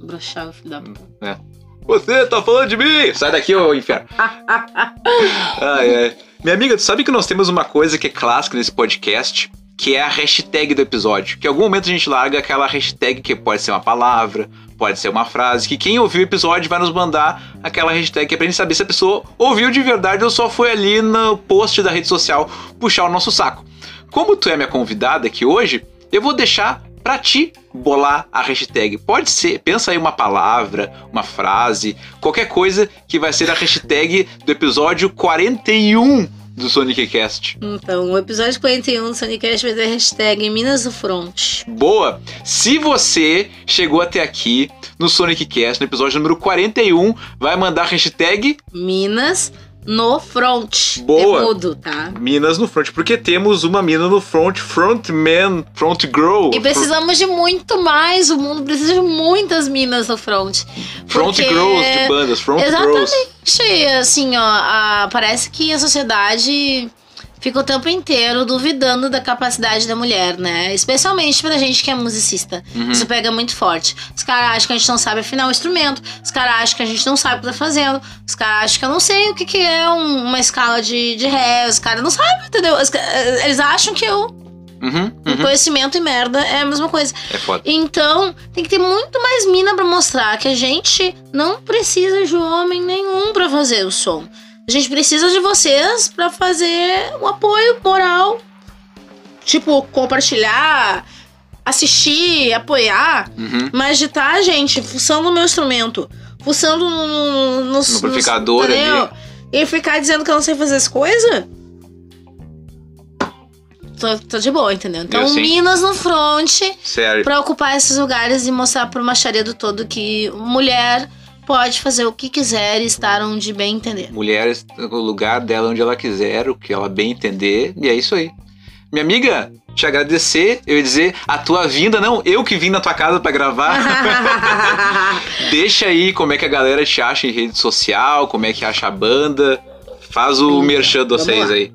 Broxava, filho da puta. Você tá falando de mim! Sai daqui, ô inferno. ai, ai. Minha amiga, tu sabe que nós temos uma coisa que é clássica nesse podcast? que é a hashtag do episódio. Que em algum momento a gente larga aquela hashtag que pode ser uma palavra, pode ser uma frase, que quem ouviu o episódio vai nos mandar aquela hashtag que é pra gente saber se a pessoa ouviu de verdade ou só foi ali no post da rede social puxar o nosso saco. Como tu é minha convidada aqui hoje, eu vou deixar pra ti bolar a hashtag. Pode ser, pensa aí uma palavra, uma frase, qualquer coisa que vai ser a hashtag do episódio 41 do Sonic Cast. Então, o episódio 41 do Sonicast vai ter a hashtag Minas do Front. Boa! Se você chegou até aqui no Sonic Cast, no episódio número 41, vai mandar a hashtag Minas no Front. Boa. É mudo, tá? Minas no front, porque temos uma mina no front, frontman, front girl. E precisamos de muito mais. O mundo precisa de muitas minas no front. Front porque- girls de bandas, front girls. Exatamente. Assim, ó, a- parece que a sociedade fica o tempo inteiro duvidando da capacidade da mulher, né? Especialmente pra gente que é musicista. Uhum. Isso pega muito forte. Os caras acham que a gente não sabe afinar o instrumento. Os caras acham que a gente não sabe o que tá fazendo. Os caras acham que eu não sei o que, que é um- uma escala de, de ré. Os caras não sabem, entendeu? Eles acham que eu, Uhum, uhum. conhecimento e merda é a mesma coisa. É foda. Então, tem que ter muito mais mina pra mostrar que a gente não precisa de homem nenhum pra fazer o som. A gente precisa de vocês pra fazer o apoio moral. Tipo, compartilhar, assistir, apoiar. Uhum. Mas de tá, gente, fuçando o meu instrumento, fuçando no, no, No amplificador entendeu? ali. E ficar dizendo que eu não sei fazer as coisas. Tô, tô de boa, entendeu? Então. Minas no front Sério. pra ocupar esses lugares e mostrar pro macharedo todo que mulher pode fazer o que quiser e estar onde bem entender. Mulheres, o lugar dela onde ela quiser, o que ela bem entender, e é isso aí. Minha amiga, te agradecer, eu ia dizer, a tua vinda, não, eu que vim na tua casa pra gravar. Deixa aí como é que a galera te acha em rede social, como é que acha a banda. Faz o Sim, merchan de vocês aí.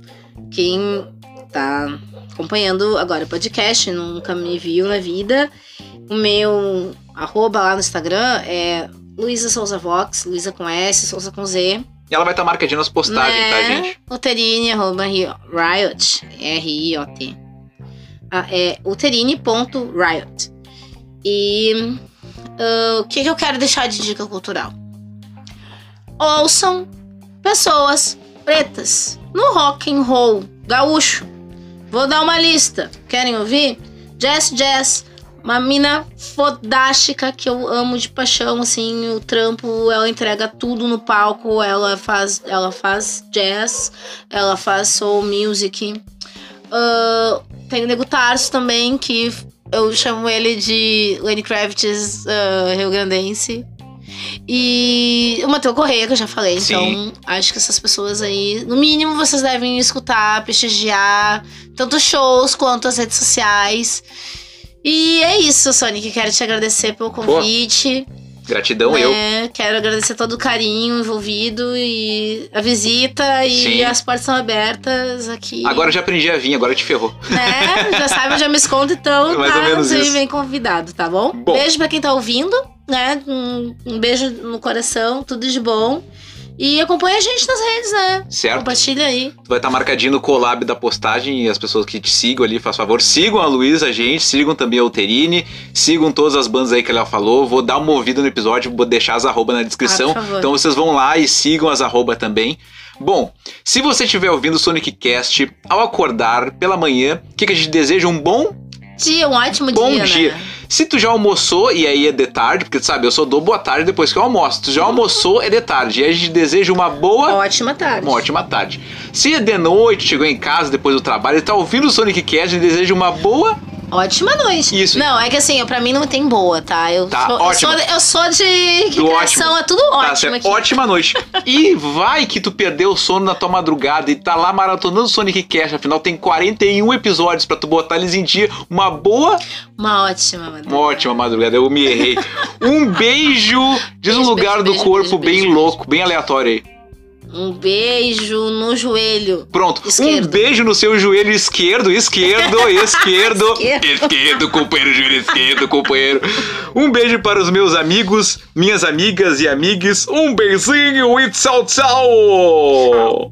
Quem tá acompanhando agora o podcast, nunca me viu na vida, o meu arroba lá no Instagram é Luísa Souza Vox, Luísa com S, Souza com Z. E ela vai estar marcadinha nas postagens, tá, gente? Uterine, arroba ri- Riot, R-I-O-T. Ah, é uterine.riot. E ah, o que, que eu quero deixar de dica cultural? Ouçam pessoas pretas no rock and roll gaúcho. Vou dar uma lista. Querem ouvir? Jazz Jazz, uma mina fodástica que eu amo de paixão, assim, o trampo, ela entrega tudo no palco, ela faz, ela faz jazz, ela faz soul music. Ah, tem o Nego Tarso também, que eu chamo ele de Lenny Kravitz ah, Rio Grandense. E o Matheus Correia, que eu já falei. Sim. Então, acho que essas pessoas aí, no mínimo, vocês devem escutar, prestigiar, tanto shows quanto as redes sociais. E é isso, Sonic. Quero te agradecer pelo convite. Gratidão eu. É, Quero agradecer todo o carinho envolvido e a visita e Sim. as portas estão abertas aqui. Agora eu já aprendi a vir, agora te ferrou. Né? Já sabe, eu já me escondo, então Mais tá, ou menos você isso. vem convidado, tá bom? Bom. Beijo pra quem tá ouvindo, né? Um, um beijo no coração, tudo de bom. E acompanha a gente nas redes, né? Certo? Compartilha aí. Vai estar marcadinho no collab da postagem e as pessoas que te sigam ali, faz favor, sigam a Luísa, a gente, sigam também a Alterine, sigam todas as bandas aí que ela falou. Vou dar uma ouvida no episódio, vou deixar as arroba na descrição. Ah, por favor. então vocês vão lá e sigam as arroba também. Bom, se você estiver ouvindo o Sonic Cast ao acordar pela manhã, o que, que a gente deseja? Um bom Dia, um ótimo Bom dia, dia. né? Se tu já almoçou, e aí é de tarde, porque tu sabe, eu só dou boa tarde depois que eu almoço. Tu já almoçou, é de tarde. E a gente deseja uma boa, Ótima tarde. uma ótima tarde. Se é de noite, chegou em casa depois do trabalho e tá ouvindo o Sonic Cast, e deseja uma boa. Ótima noite. Isso. Não, é que assim, pra mim não tem boa, tá? Eu, Tá, sou, eu, sou, de- eu sou de ótimo. é tudo Tá, ótimo aqui. ótima noite. E vai que tu perdeu o sono na tua madrugada e tá lá maratonando Sonic Cast. Afinal, tem 41 episódios pra tu botar eles em dia. Uma boa, Uma ótima, mano. uma ótima madrugada. Eu me errei. Um beijo. Diz um Beijo, lugar beijo, do beijo, corpo bem louco, bem aleatório aí. Um beijo no joelho. Pronto. Um Esquerdo. beijo no seu joelho esquerdo, esquerdo, esquerdo. Esquerdo. esquerdo, companheiro, joelho esquerdo, companheiro. Um beijo para os meus amigos, minhas amigas e amigues. Um beijinho e tchau, tchau.